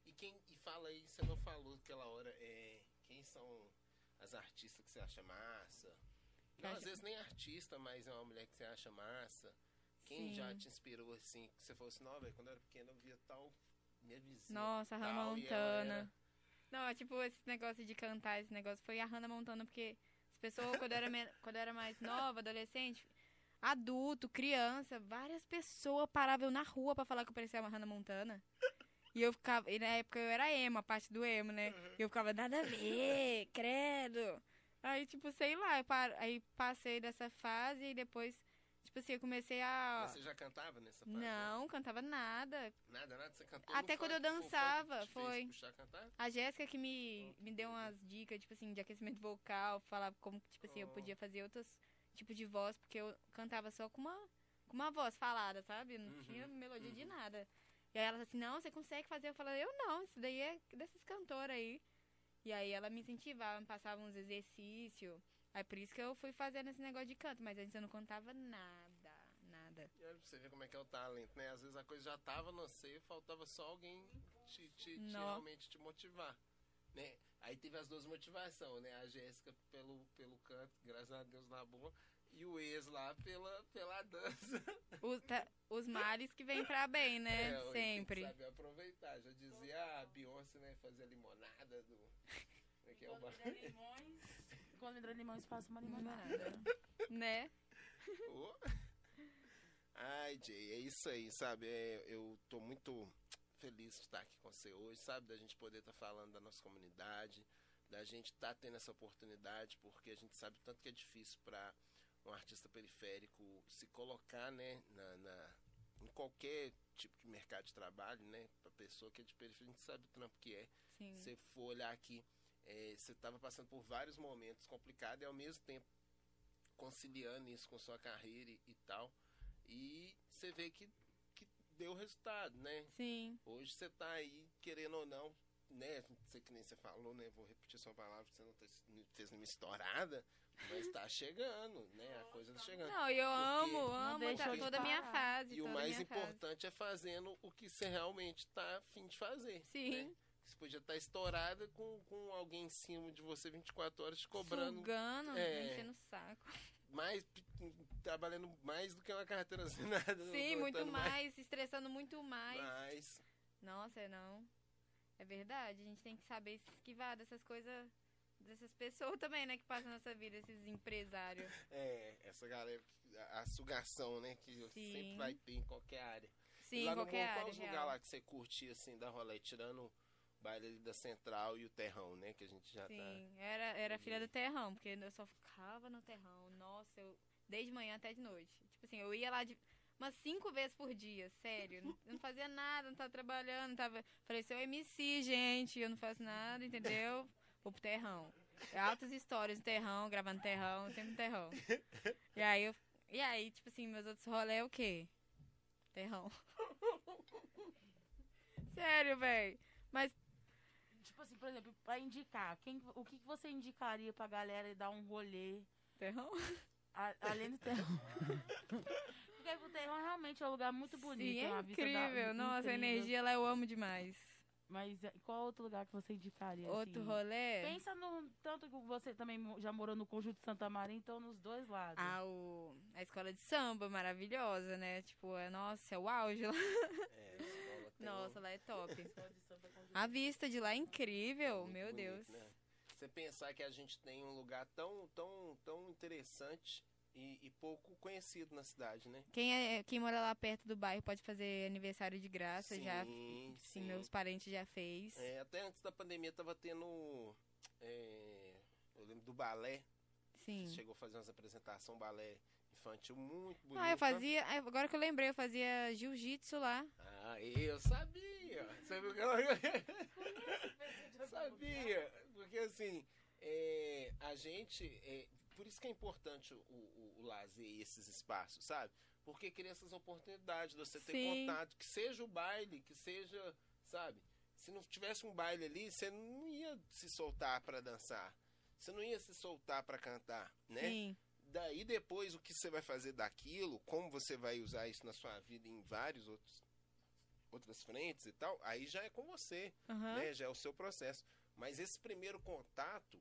E quem e fala aí, você não falou aquela hora, é, quem são as artistas que você acha massa? Não, acha- às vezes nem artista, mas é uma mulher que você acha massa. Quem já Sim. te inspirou assim, que você falou assim, não, velho, quando eu era pequena eu via tal minha vizinha. Nossa, a Hannah Montana. era- Não, é tipo, esse negócio de cantar, esse negócio foi a Hannah Montana, porque as pessoas, quando eu era, quando eu era mais nova, adolescente, adulto, criança, várias pessoas paravam na rua pra falar que eu parecia uma Hannah Montana. E eu ficava, e na época eu era emo, a parte do emo, né? E eu ficava, nada a ver, credo. Aí, tipo, sei lá, eu par- aí passei dessa fase e depois, tipo assim, eu comecei a. Mas você já cantava nessa fase? Não, cantava nada. Nada, nada, você cantou Até quando eu funk, que dançava, foi. puxar a Jéssica que me, me deu umas dicas, tipo assim, de aquecimento vocal, falava como, tipo assim, eu Oh. podia fazer outros tipos de voz, porque eu cantava só com uma, com uma voz falada, sabe? Não Uhum, tinha melodia de uhum. nada. E aí ela falou assim, não, você consegue fazer? Eu falei, eu não, isso daí é desses cantores aí. E aí ela me incentivava, me passava uns exercícios. Aí por isso que eu fui fazendo esse negócio de canto, mas antes eu não cantava nada, nada. E pra você ver como é que é o talento, né? Às vezes a coisa já tava no você, faltava só alguém te, te, te realmente te motivar, né? Aí teve as duas motivações, né? A Jéssica pelo, pelo canto, graças a Deus na boa, e o ex lá pela, pela dança. Os, tá- os males que vêm pra bem, né? É, Sempre. Saber aproveitar. Já dizia a Beyoncé, né? Fazer limonada do... Como é que é o Quando der limões, quando me der limões, faço uma limonada. Né? Ô. Ai, Jay, é isso aí, sabe? É, eu tô muito feliz de estar aqui com você hoje, sabe? Da gente poder estar falando da nossa comunidade, da gente estar tendo essa oportunidade, porque a gente sabe o tanto que é difícil para um artista periférico se colocar, né, na, na- em qualquer tipo de mercado de trabalho, né? Pra pessoa que é de periferia, a gente sabe o trampo que é. Sim. Se você for olhar aqui, é, você estava passando por vários momentos complicados e ao mesmo tempo conciliando isso com sua carreira e, e tal. E você vê que, que deu resultado, né? Sim. Hoje você tá aí, querendo ou não, né? Não sei que nem você falou, né? Vou repetir sua palavra, você não fez nenhuma estourada, mas tá chegando, né? A coisa tá chegando. Não, eu amo, Não amo tá, toda a minha fase. E o mais minha fase. importante é fazendo o que você realmente tá afim de fazer. Sim. né? Você podia estar estourada com, com alguém em cima de você 24 horas te cobrando Sugando, É. enchendo o saco. mais, trabalhando mais do que uma carteira assinada. Sim, muito mais, se estressando muito mais. mais. Nossa, não. É verdade, a gente tem que saber se esquivar dessas coisas, dessas pessoas também, né, que passam na nossa vida, esses empresários. É, essa galera, a, sugação, né, que Sim. sempre vai ter em qualquer área. Sim, lá qualquer no Morro, área, qual os lugares real. lá que você curtia, assim, da rolê, tirando o baile ali da Central e o Terrão, né, que a gente já tá... Sim, era, era filha do terrão, porque eu só ficava no terrão. Nossa, eu desde manhã até de noite. Tipo assim, eu ia lá de umas cinco vezes por dia, sério. Eu não fazia nada, não tava trabalhando, não tava. Falei, seu MC, gente, eu não faço nada, entendeu? Vou pro terrão. Altas histórias no terrão, gravando terrão, sempre no terrão. E aí eu. E aí, tipo assim, meus outros rolês é o quê? Terrão. Sério, véi. Mas Tipo assim, por exemplo, pra indicar, quem, o que que você indicaria pra galera dar um rolê terrão? a- além do terrão? Porque o terrão realmente é um lugar muito bonito. Sim, é vista da- incrível. Nossa, a incrível. energia lá eu amo demais. Mas é, qual outro lugar que você indicaria? Outro assim? rolê? Pensa no. Tanto que você também já morou no Conjunto Santa Maria, então nos dois lados. Ah, o, a escola de samba, maravilhosa, né? Tipo, é, nossa, é o auge lá. É, essa escola tem Nossa, um- lá é top. Escola de samba Conjunto A vista de lá é incrível, muito meu bonito, Deus. né? Você pensar que a gente tem um lugar tão, tão, tão interessante e, e pouco conhecido na cidade, né? Quem, é, quem mora lá perto do bairro pode fazer aniversário de graça, sim, já. sim. Sim, meus parentes já fez. É, até antes da pandemia tava tendo. é, eu lembro do balé. Sim. Chegou a fazer umas apresentações, balé infantil muito bonito. Ah, eu fazia. Agora que eu lembrei, eu fazia jiu-jitsu lá. Ah, eu sabia! Você viu que ela... sabia! Porque assim, é, a gente. é, por isso que é importante o, o, o lazer e esses espaços, sabe? Porque cria essas oportunidades de você ter Sim. contato, que seja o baile, que seja, sabe? Se não tivesse um baile ali, você não ia se soltar pra dançar. Você não ia se soltar pra cantar, né? Sim. Daí depois o que você vai fazer daquilo, como você vai usar isso na sua vida em vários outros outras frentes e tal, aí já é com você, Aham. né? Já é o seu processo. Mas esse primeiro contato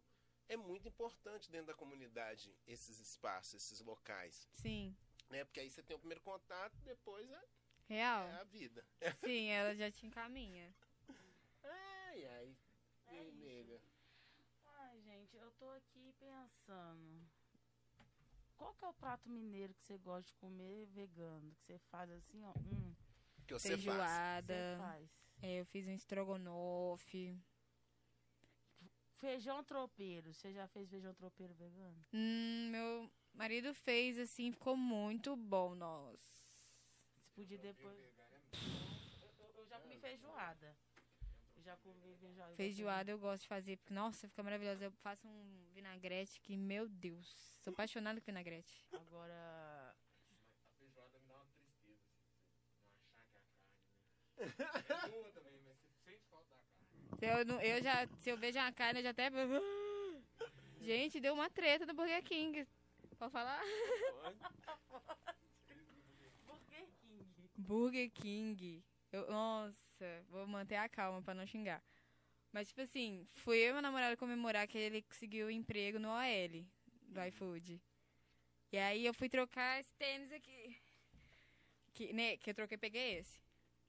é muito importante dentro da comunidade, esses espaços, esses locais, Sim. né? Porque aí você tem o primeiro contato, depois é, Real. é a vida. Sim, ela já te encaminha. Ai, ai. É nega. Ai, gente, eu tô aqui pensando. Qual que é o prato mineiro que você gosta de comer vegano? Que você faz assim, ó. Hum, Que você faz. você Feijoada. faz. É, eu fiz um estrogonofe. Feijão tropeiro. Você já fez feijão tropeiro vegano? Hum, meu marido fez assim, ficou muito bom, nossa. Você podia depois. Eu, eu- eu já comi feijoada. Eu já comi feijoada. Feijoada eu gosto de fazer, porque, nossa, fica maravilhosa. Eu faço um vinagrete que, meu Deus, sou apaixonada com vinagrete. Agora. A feijoada me dá uma tristeza, assim, você não achar que é a carne, né? É boa também, mas você sente falta da carne. Se eu, eu já, se eu vejo uma carne, eu já até. Gente, deu uma treta no Burger King. Pode falar? Burger King. Burger King. Eu, nossa, vou manter a calma pra não xingar. Mas, tipo assim, fui eu e meu namorado comemorar que ele conseguiu emprego no OL do iFood. E aí eu fui trocar esse tênis aqui. Que, né, que eu troquei, peguei esse.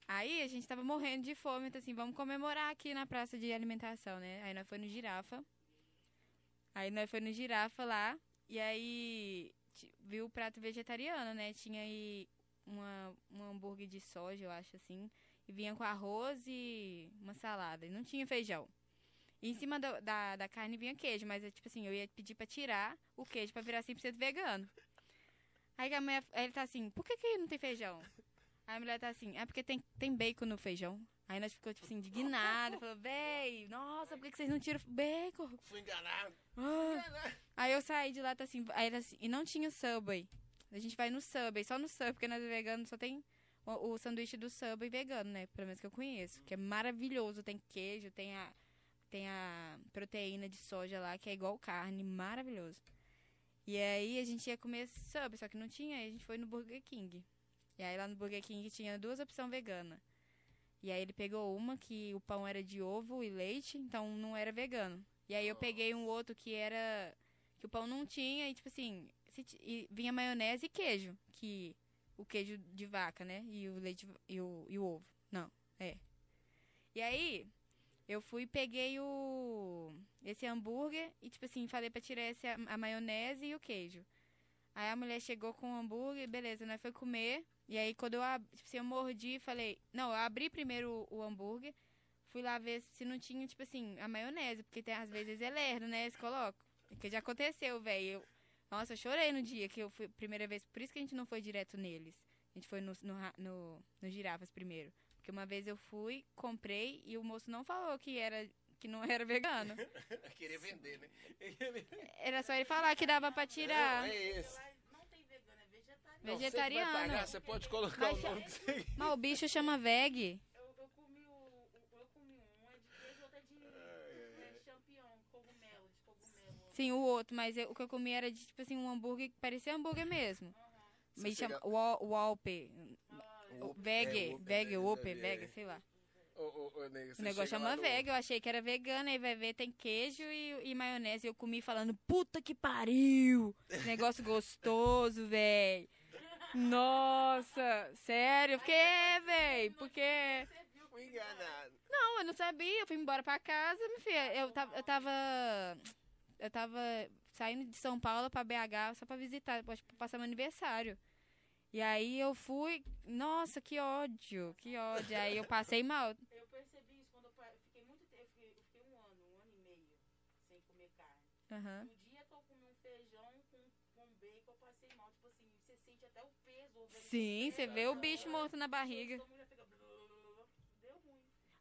Aí a gente tava morrendo de fome, então assim, vamos comemorar aqui na praça de alimentação, né? Aí nós foi no girafa. Aí nós foi no girafa lá. E aí viu o prato vegetariano, né? Tinha aí uma, um hambúrguer de soja, eu acho assim. E vinha com arroz e uma salada. E não tinha feijão. E em cima da, da, da carne vinha queijo, mas é tipo assim, eu ia pedir pra tirar o queijo pra virar 100% vegano. Aí a aí ele tá assim, por que, que não tem feijão? Aí a mulher tá assim, é porque tem, tem bacon no feijão. Aí nós ficou, tipo assim, indignada. Falou, véi, nossa, por que, que vocês não tiram bacon? Fui enganado. Ah. Aí eu saí de lá, tá assim, aí assim, e não tinha Subway. A gente vai no Subway, só no Subway, porque nós é vegano, só tem o, o sanduíche do Subway vegano, né? Pelo menos que eu conheço, que é maravilhoso, tem queijo, tem a tem a proteína de soja lá, que é igual carne, maravilhoso. E aí a gente ia comer Subway, só que não tinha, aí a gente foi no Burger King. E aí lá no Burger King tinha duas opções veganas. E aí ele pegou uma que o pão era de ovo e leite, então não era vegano. E aí eu peguei um outro que era. que o pão não tinha, e tipo assim. e vinha maionese e queijo. Que. O queijo de vaca, né? E o leite e o, e o ovo. Não, é. E aí, eu fui e peguei o. esse hambúrguer e, tipo assim, falei pra tirar esse, a maionese e o queijo. Aí a mulher chegou com o hambúrguer, beleza, nós foi comer. E aí quando eu, tipo assim, eu mordi e falei. Não, eu abri primeiro o, o hambúrguer. Fui lá ver se não tinha, tipo assim, a maionese, porque tem, às vezes é lerdo, né? Eles colocam. Que já aconteceu, velho. Eu- Nossa, eu chorei no dia que eu fui, primeira vez. Por isso que a gente não foi direto neles. A gente foi no, no, no, no girafas primeiro. Porque uma vez eu fui, comprei e o moço não falou que era que não era vegano. Queria vender, né? Era só ele falar que dava pra tirar. É esse. Lá não tem vegano, é vegetariano. Não, você Vegetariano. vai pagar, você pode colocar Mas o nome disso aí. Mas o bicho chama veg. Eu, eu comi o, o- Eu comi um, é de queijo, outro é de. Champignon, cogumelo, de cogumelo. Sim, o outro, mas eu- o que eu comi era de, tipo assim, um hambúrguer que parecia hambúrguer mesmo. Você Mas chama chega- Wa- Walpe. O- Veg, o- veg, é, veg, sei lá. Ô, ô, ô, nega, O você negócio chama no- veg, eu achei que era vegano, aí vai ver, tem queijo e, e maionese. Eu comi falando, puta que pariu! Negócio gostoso, véi. Nossa, sério, eu fiquei, é, véi, porque... Fui enganado. Não, eu não sabia, eu fui embora pra casa, minha filha. Eu tava, eu tava, eu tava saindo de São Paulo pra BH só pra visitar, pra pra passar meu aniversário. E aí eu fui, nossa, que ódio, que ódio. Aí eu passei mal. Eu percebi isso quando eu fiquei muito tempo. Eu fiquei, eu fiquei um ano, um ano e meio sem comer carne. Aham. Um dia que eu comi um feijão com, com bacon, eu passei mal. Tipo assim, você sente até o peso. o Sim, você vê o bicho morto na barriga.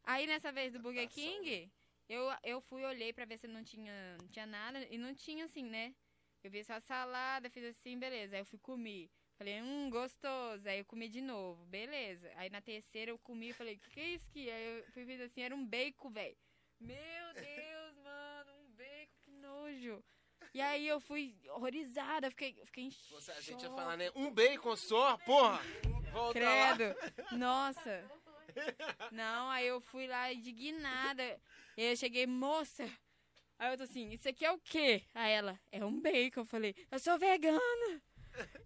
Aí nessa vez do Burger King, eu, eu fui, olhei pra ver se não tinha, não tinha nada. E não tinha assim, né? Eu vi só salada, fiz assim, beleza. Aí eu fui comer. Falei, hum, gostoso. Aí eu comi de novo, beleza. Aí na terceira eu comi e falei, que que é isso que? Aí eu fui ver assim, era um bacon, velho. Meu Deus, mano, um bacon, que nojo. E aí eu fui horrorizada, fiquei, fiquei em Você, a gente ia choque. falar, né? Um bacon só, porra! Volta lá. Credo. Nossa. Não, aí eu fui lá indignada. E aí eu cheguei, moça. Aí eu tô assim, isso aqui é o quê? Aí ela, é um bacon. Eu falei, eu sou vegana.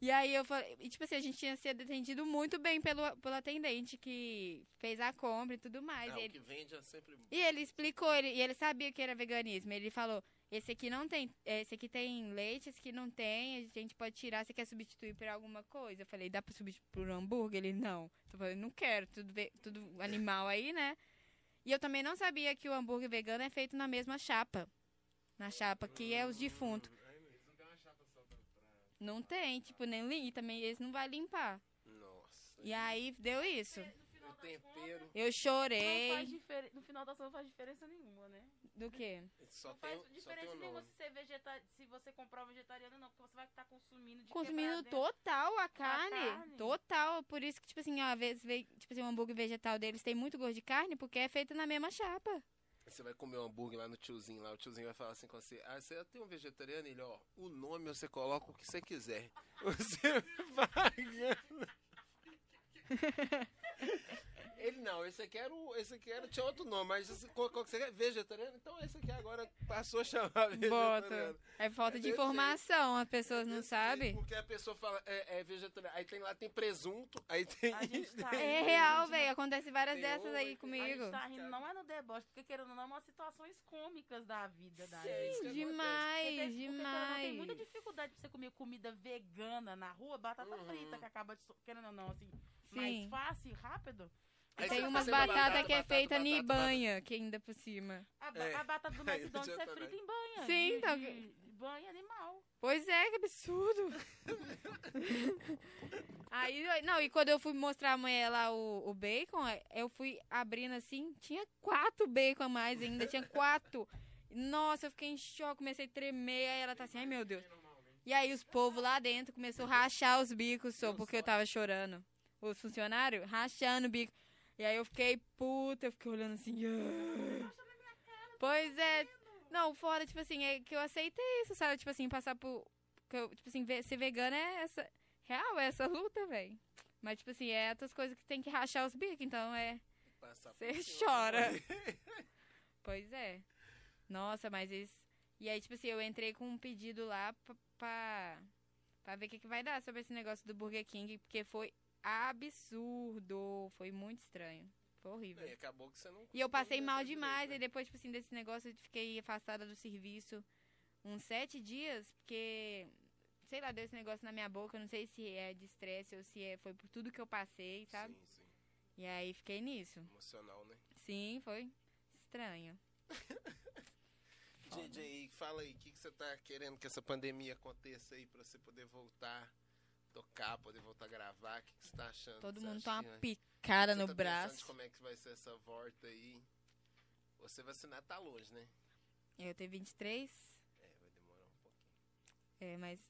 E aí eu falei, e, tipo assim, a gente tinha sido atendido muito bem pelo, pelo atendente que fez a compra e tudo mais. Ah, E o ele, que vende é sempre... e ele explicou, ele, e ele sabia que era veganismo. Ele falou, esse aqui não tem, esse aqui tem leite, esse aqui não tem, a gente pode tirar, você quer substituir por alguma coisa? Eu falei, dá pra substituir por um hambúrguer? Ele, não. Eu falei, não quero, tudo, tudo animal aí, né? E eu também não sabia que o hambúrguer vegano é feito na mesma chapa. Na chapa que é os defuntos. Não tem, tipo, nem lim, e também eles não vai limpar. Nossa. E aí deu isso. O tempero... Eu Não chorei. faz diferença. No final das contas não faz diferença nenhuma, né? Do quê? Só não faz tem diferença nenhuma se você, vegeta... se você comprar um vegetariano, não, porque você vai estar consumindo de Consumindo total a carne. carne. Total. Por isso que, tipo assim, ó, às vezes, tipo assim, o hambúrguer vegetal deles tem muito gosto de carne, porque é feito na mesma chapa. Você vai comer um hambúrguer lá no tiozinho, lá o tiozinho vai falar assim com você, ah, você tem um vegetariano? Ele, ó, o nome você coloca o que você quiser. Você vai. Ele não, esse aqui era o. Esse aqui era, tinha outro nome, mas esse, qual, qual que você quer? Vegetariano? Então esse aqui agora passou a chamar vegetariano. Bota. É falta É de informação, as pessoas não Desse sabem. Porque a pessoa fala, é, é vegetariano. Aí tem lá, tem presunto, aí tem. A gente tá É real, velho. Acontece várias Tem dessas aí tem- A comigo. gente tá rindo, não é no deboche, porque querendo ou não, é umas situações cômicas da vida da Sim, Porque Demais, tem- porque, Tem muita demais. dificuldade pra você comer comida vegana na rua, batata Uhum. frita, que acaba, de querendo ou não, assim, Sim. mais fácil, rápido. Aí Tem umas batatas que é batata, feita batata, em batata, banha, que ainda por cima. A, ba- É. a batata do McDonald's é frita em banha. Sim, de, então- de, banha animal. Pois é, que absurdo. Aí, não, e quando eu fui mostrar a mulher lá o, o bacon, eu fui abrindo assim, tinha quatro bacon a mais ainda, tinha quatro. Nossa, eu fiquei em choque, comecei a tremer, aí ela tá assim, ai meu Deus. E aí os povos lá dentro começou a rachar os bicos só porque eu tava chorando. Os funcionários rachando o bico. E aí eu fiquei puta, eu fiquei olhando assim. "Ah". Pois é. Não, fora, tipo assim, é que eu aceitei isso, sabe? Tipo assim, passar por. eu, tipo assim, ser vegana é essa. Real, é essa luta, velho. Mas, tipo assim, é outras coisas que tem que rachar os bicos, então é. Você cima chora. Pois é. Nossa, mas isso. E aí, tipo assim, eu entrei com um pedido lá pra, pra, pra ver o que, que vai dar sobre esse negócio do Burger King, porque foi absurdo. Foi muito estranho. Foi horrível. E acabou que você não. E eu passei mal demais, direito, e depois, tipo assim, desse negócio, eu fiquei afastada do serviço uns sete dias, porque, sei lá, deu esse negócio na minha boca, não sei se é de estresse ou se é, foi por tudo que eu passei, né? sabe? Sim, sim. E aí fiquei nisso. Emocional, né? Sim, foi estranho. JJ, fala aí, o que, que você tá querendo que essa pandemia aconteça aí pra você poder voltar tocar, poder voltar a gravar? O que, que você tá achando? Todo mundo tá uma picada no tá braço. como é que vai ser essa volta aí? Você vacinar tá longe, né? Eu tenho 23, É, vai demorar um pouquinho. é, mas...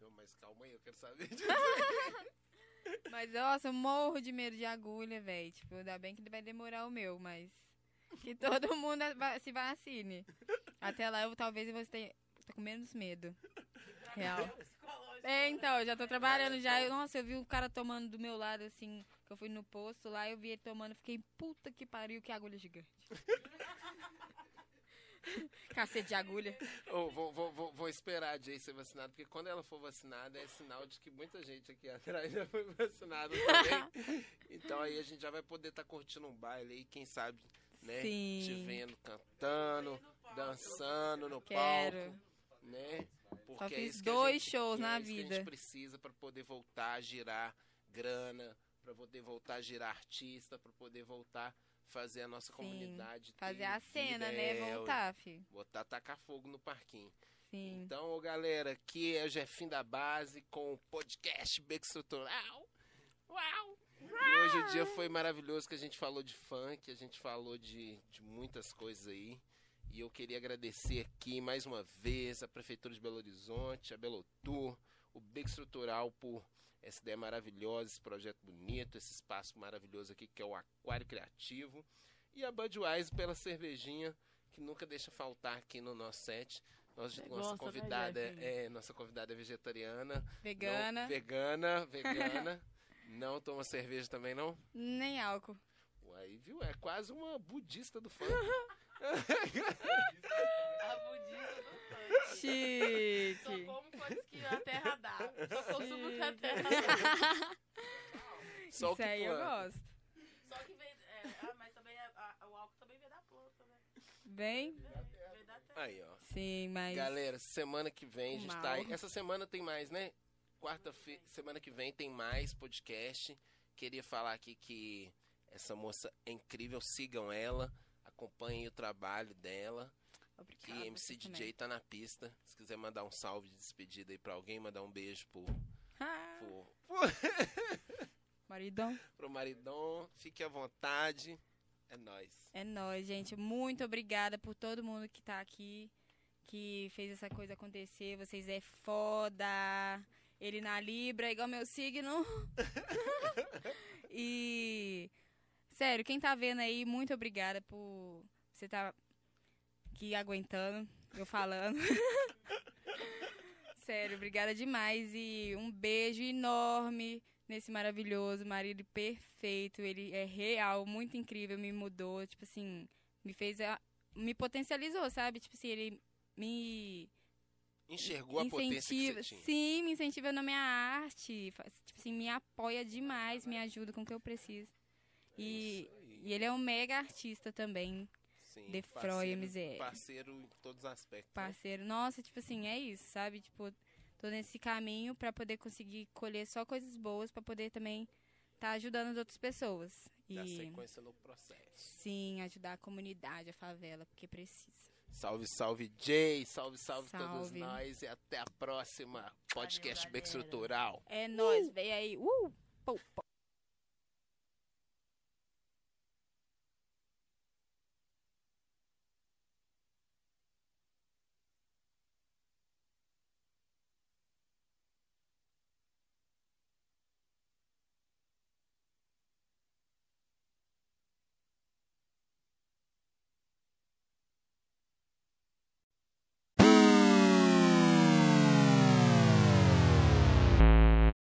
Não, mas calma aí, eu quero saber. Mas, nossa, eu morro de medo de agulha, velho. Tipo, ainda bem que vai demorar o meu, mas... Que todo mundo se vacine. Até lá, eu talvez eu vou ter... Tô com menos medo. Real. É, então, eu já tô trabalhando já. Eu- nossa, eu vi um cara tomando do meu lado, assim, que eu fui no posto lá, eu vi ele tomando, fiquei, puta que pariu, que agulha gigante. Cacete de agulha. Ô, vou, vou, vou, vou esperar a Jay ser vacinada, porque quando ela for vacinada é sinal de que muita gente aqui atrás já foi vacinada também. então aí a gente já vai poder estar curtindo um baile aí, quem sabe, né? Te Sim. vendo cantando, dançando no Quero. palco, né? Porque Só é fiz a dois gente- shows é na isso que a vida. gente precisa para poder voltar a girar grana, para poder voltar a girar artista, para poder voltar a fazer a nossa Sim, comunidade Fazer a vida, cena, né? é, Voltar, fi. Botar tacar fogo no parquinho. Sim. Então, galera, aqui é o Jefinho da Base com o podcast Beco Estrutural. Uau! E hoje o dia foi maravilhoso que a gente falou de funk, a gente falou de, de muitas coisas aí. E eu queria agradecer aqui mais uma vez a Prefeitura de Belo Horizonte, a Belotur, o Beco Estrutural por essa ideia maravilhosa, esse projeto bonito, esse espaço maravilhoso aqui que é o Aquário Criativo. E a Budweiser pela cervejinha que nunca deixa faltar aqui no nosso set. Nossa, né, convidada Jefinho? é, nossa convidada é vegetariana. Vegana, Não, vegana, vegana. não toma cerveja também, não? nem álcool. Aí, viu? É quase uma budista do funk. A budista do funk. Só Chique. como coisas que a terra dá. Só consumo o que a terra dá. Só o Isso que aí eu planta. gosto. Só que vem. É, ah, mas também é- a- o álcool também vem da planta, né? Bem? Vem, vem da terra. Aí, ó. Sim, mas. Galera, semana que vem a gente tá aí. Essa semana tem mais, né? Quarta-feira, semana que vem tem mais podcast. Queria falar aqui que essa moça é incrível, sigam ela, acompanhem o trabalho dela. Obrigada, Que MC DJ também. tá na pista. Se quiser mandar um salve de despedida aí pra alguém, mandar um beijo pro, Ah, pro, maridão. pro maridão, fique à vontade. É nóis. É nóis, gente. Muito obrigada por todo mundo que tá aqui, que fez essa coisa acontecer. Vocês é foda. Ele na Libra, igual meu signo. e. Sério, quem tá vendo aí, muito obrigada por você tá aqui aguentando, eu falando. Sério, obrigada demais. E um beijo enorme nesse maravilhoso marido perfeito. Ele é real, muito incrível, me mudou, tipo assim, me fez a- me potencializou, sabe? Tipo assim, ele me Enxergou a potência que incentiva, tinha. sim, me incentiva na minha arte, tipo assim, me apoia demais, me ajuda com o que eu preciso. E, Isso aí. e ele é um mega artista também, Sim, Defroy parceiro- MZL. Parceiro em todos os aspectos. né? parceiro. Nossa, tipo assim, é isso, sabe? Tipo, tô nesse caminho pra poder conseguir colher só coisas boas, pra poder também tá ajudando as outras pessoas. Dar E sequência no processo. sim, ajudar a comunidade, a favela, porque precisa. Salve, salve, Jay. Salve, salve, todos Salve. nós. E até a próxima podcast Valeu, Bem. Estrutural. É nóis, vem aí. Uh! Pou, pou.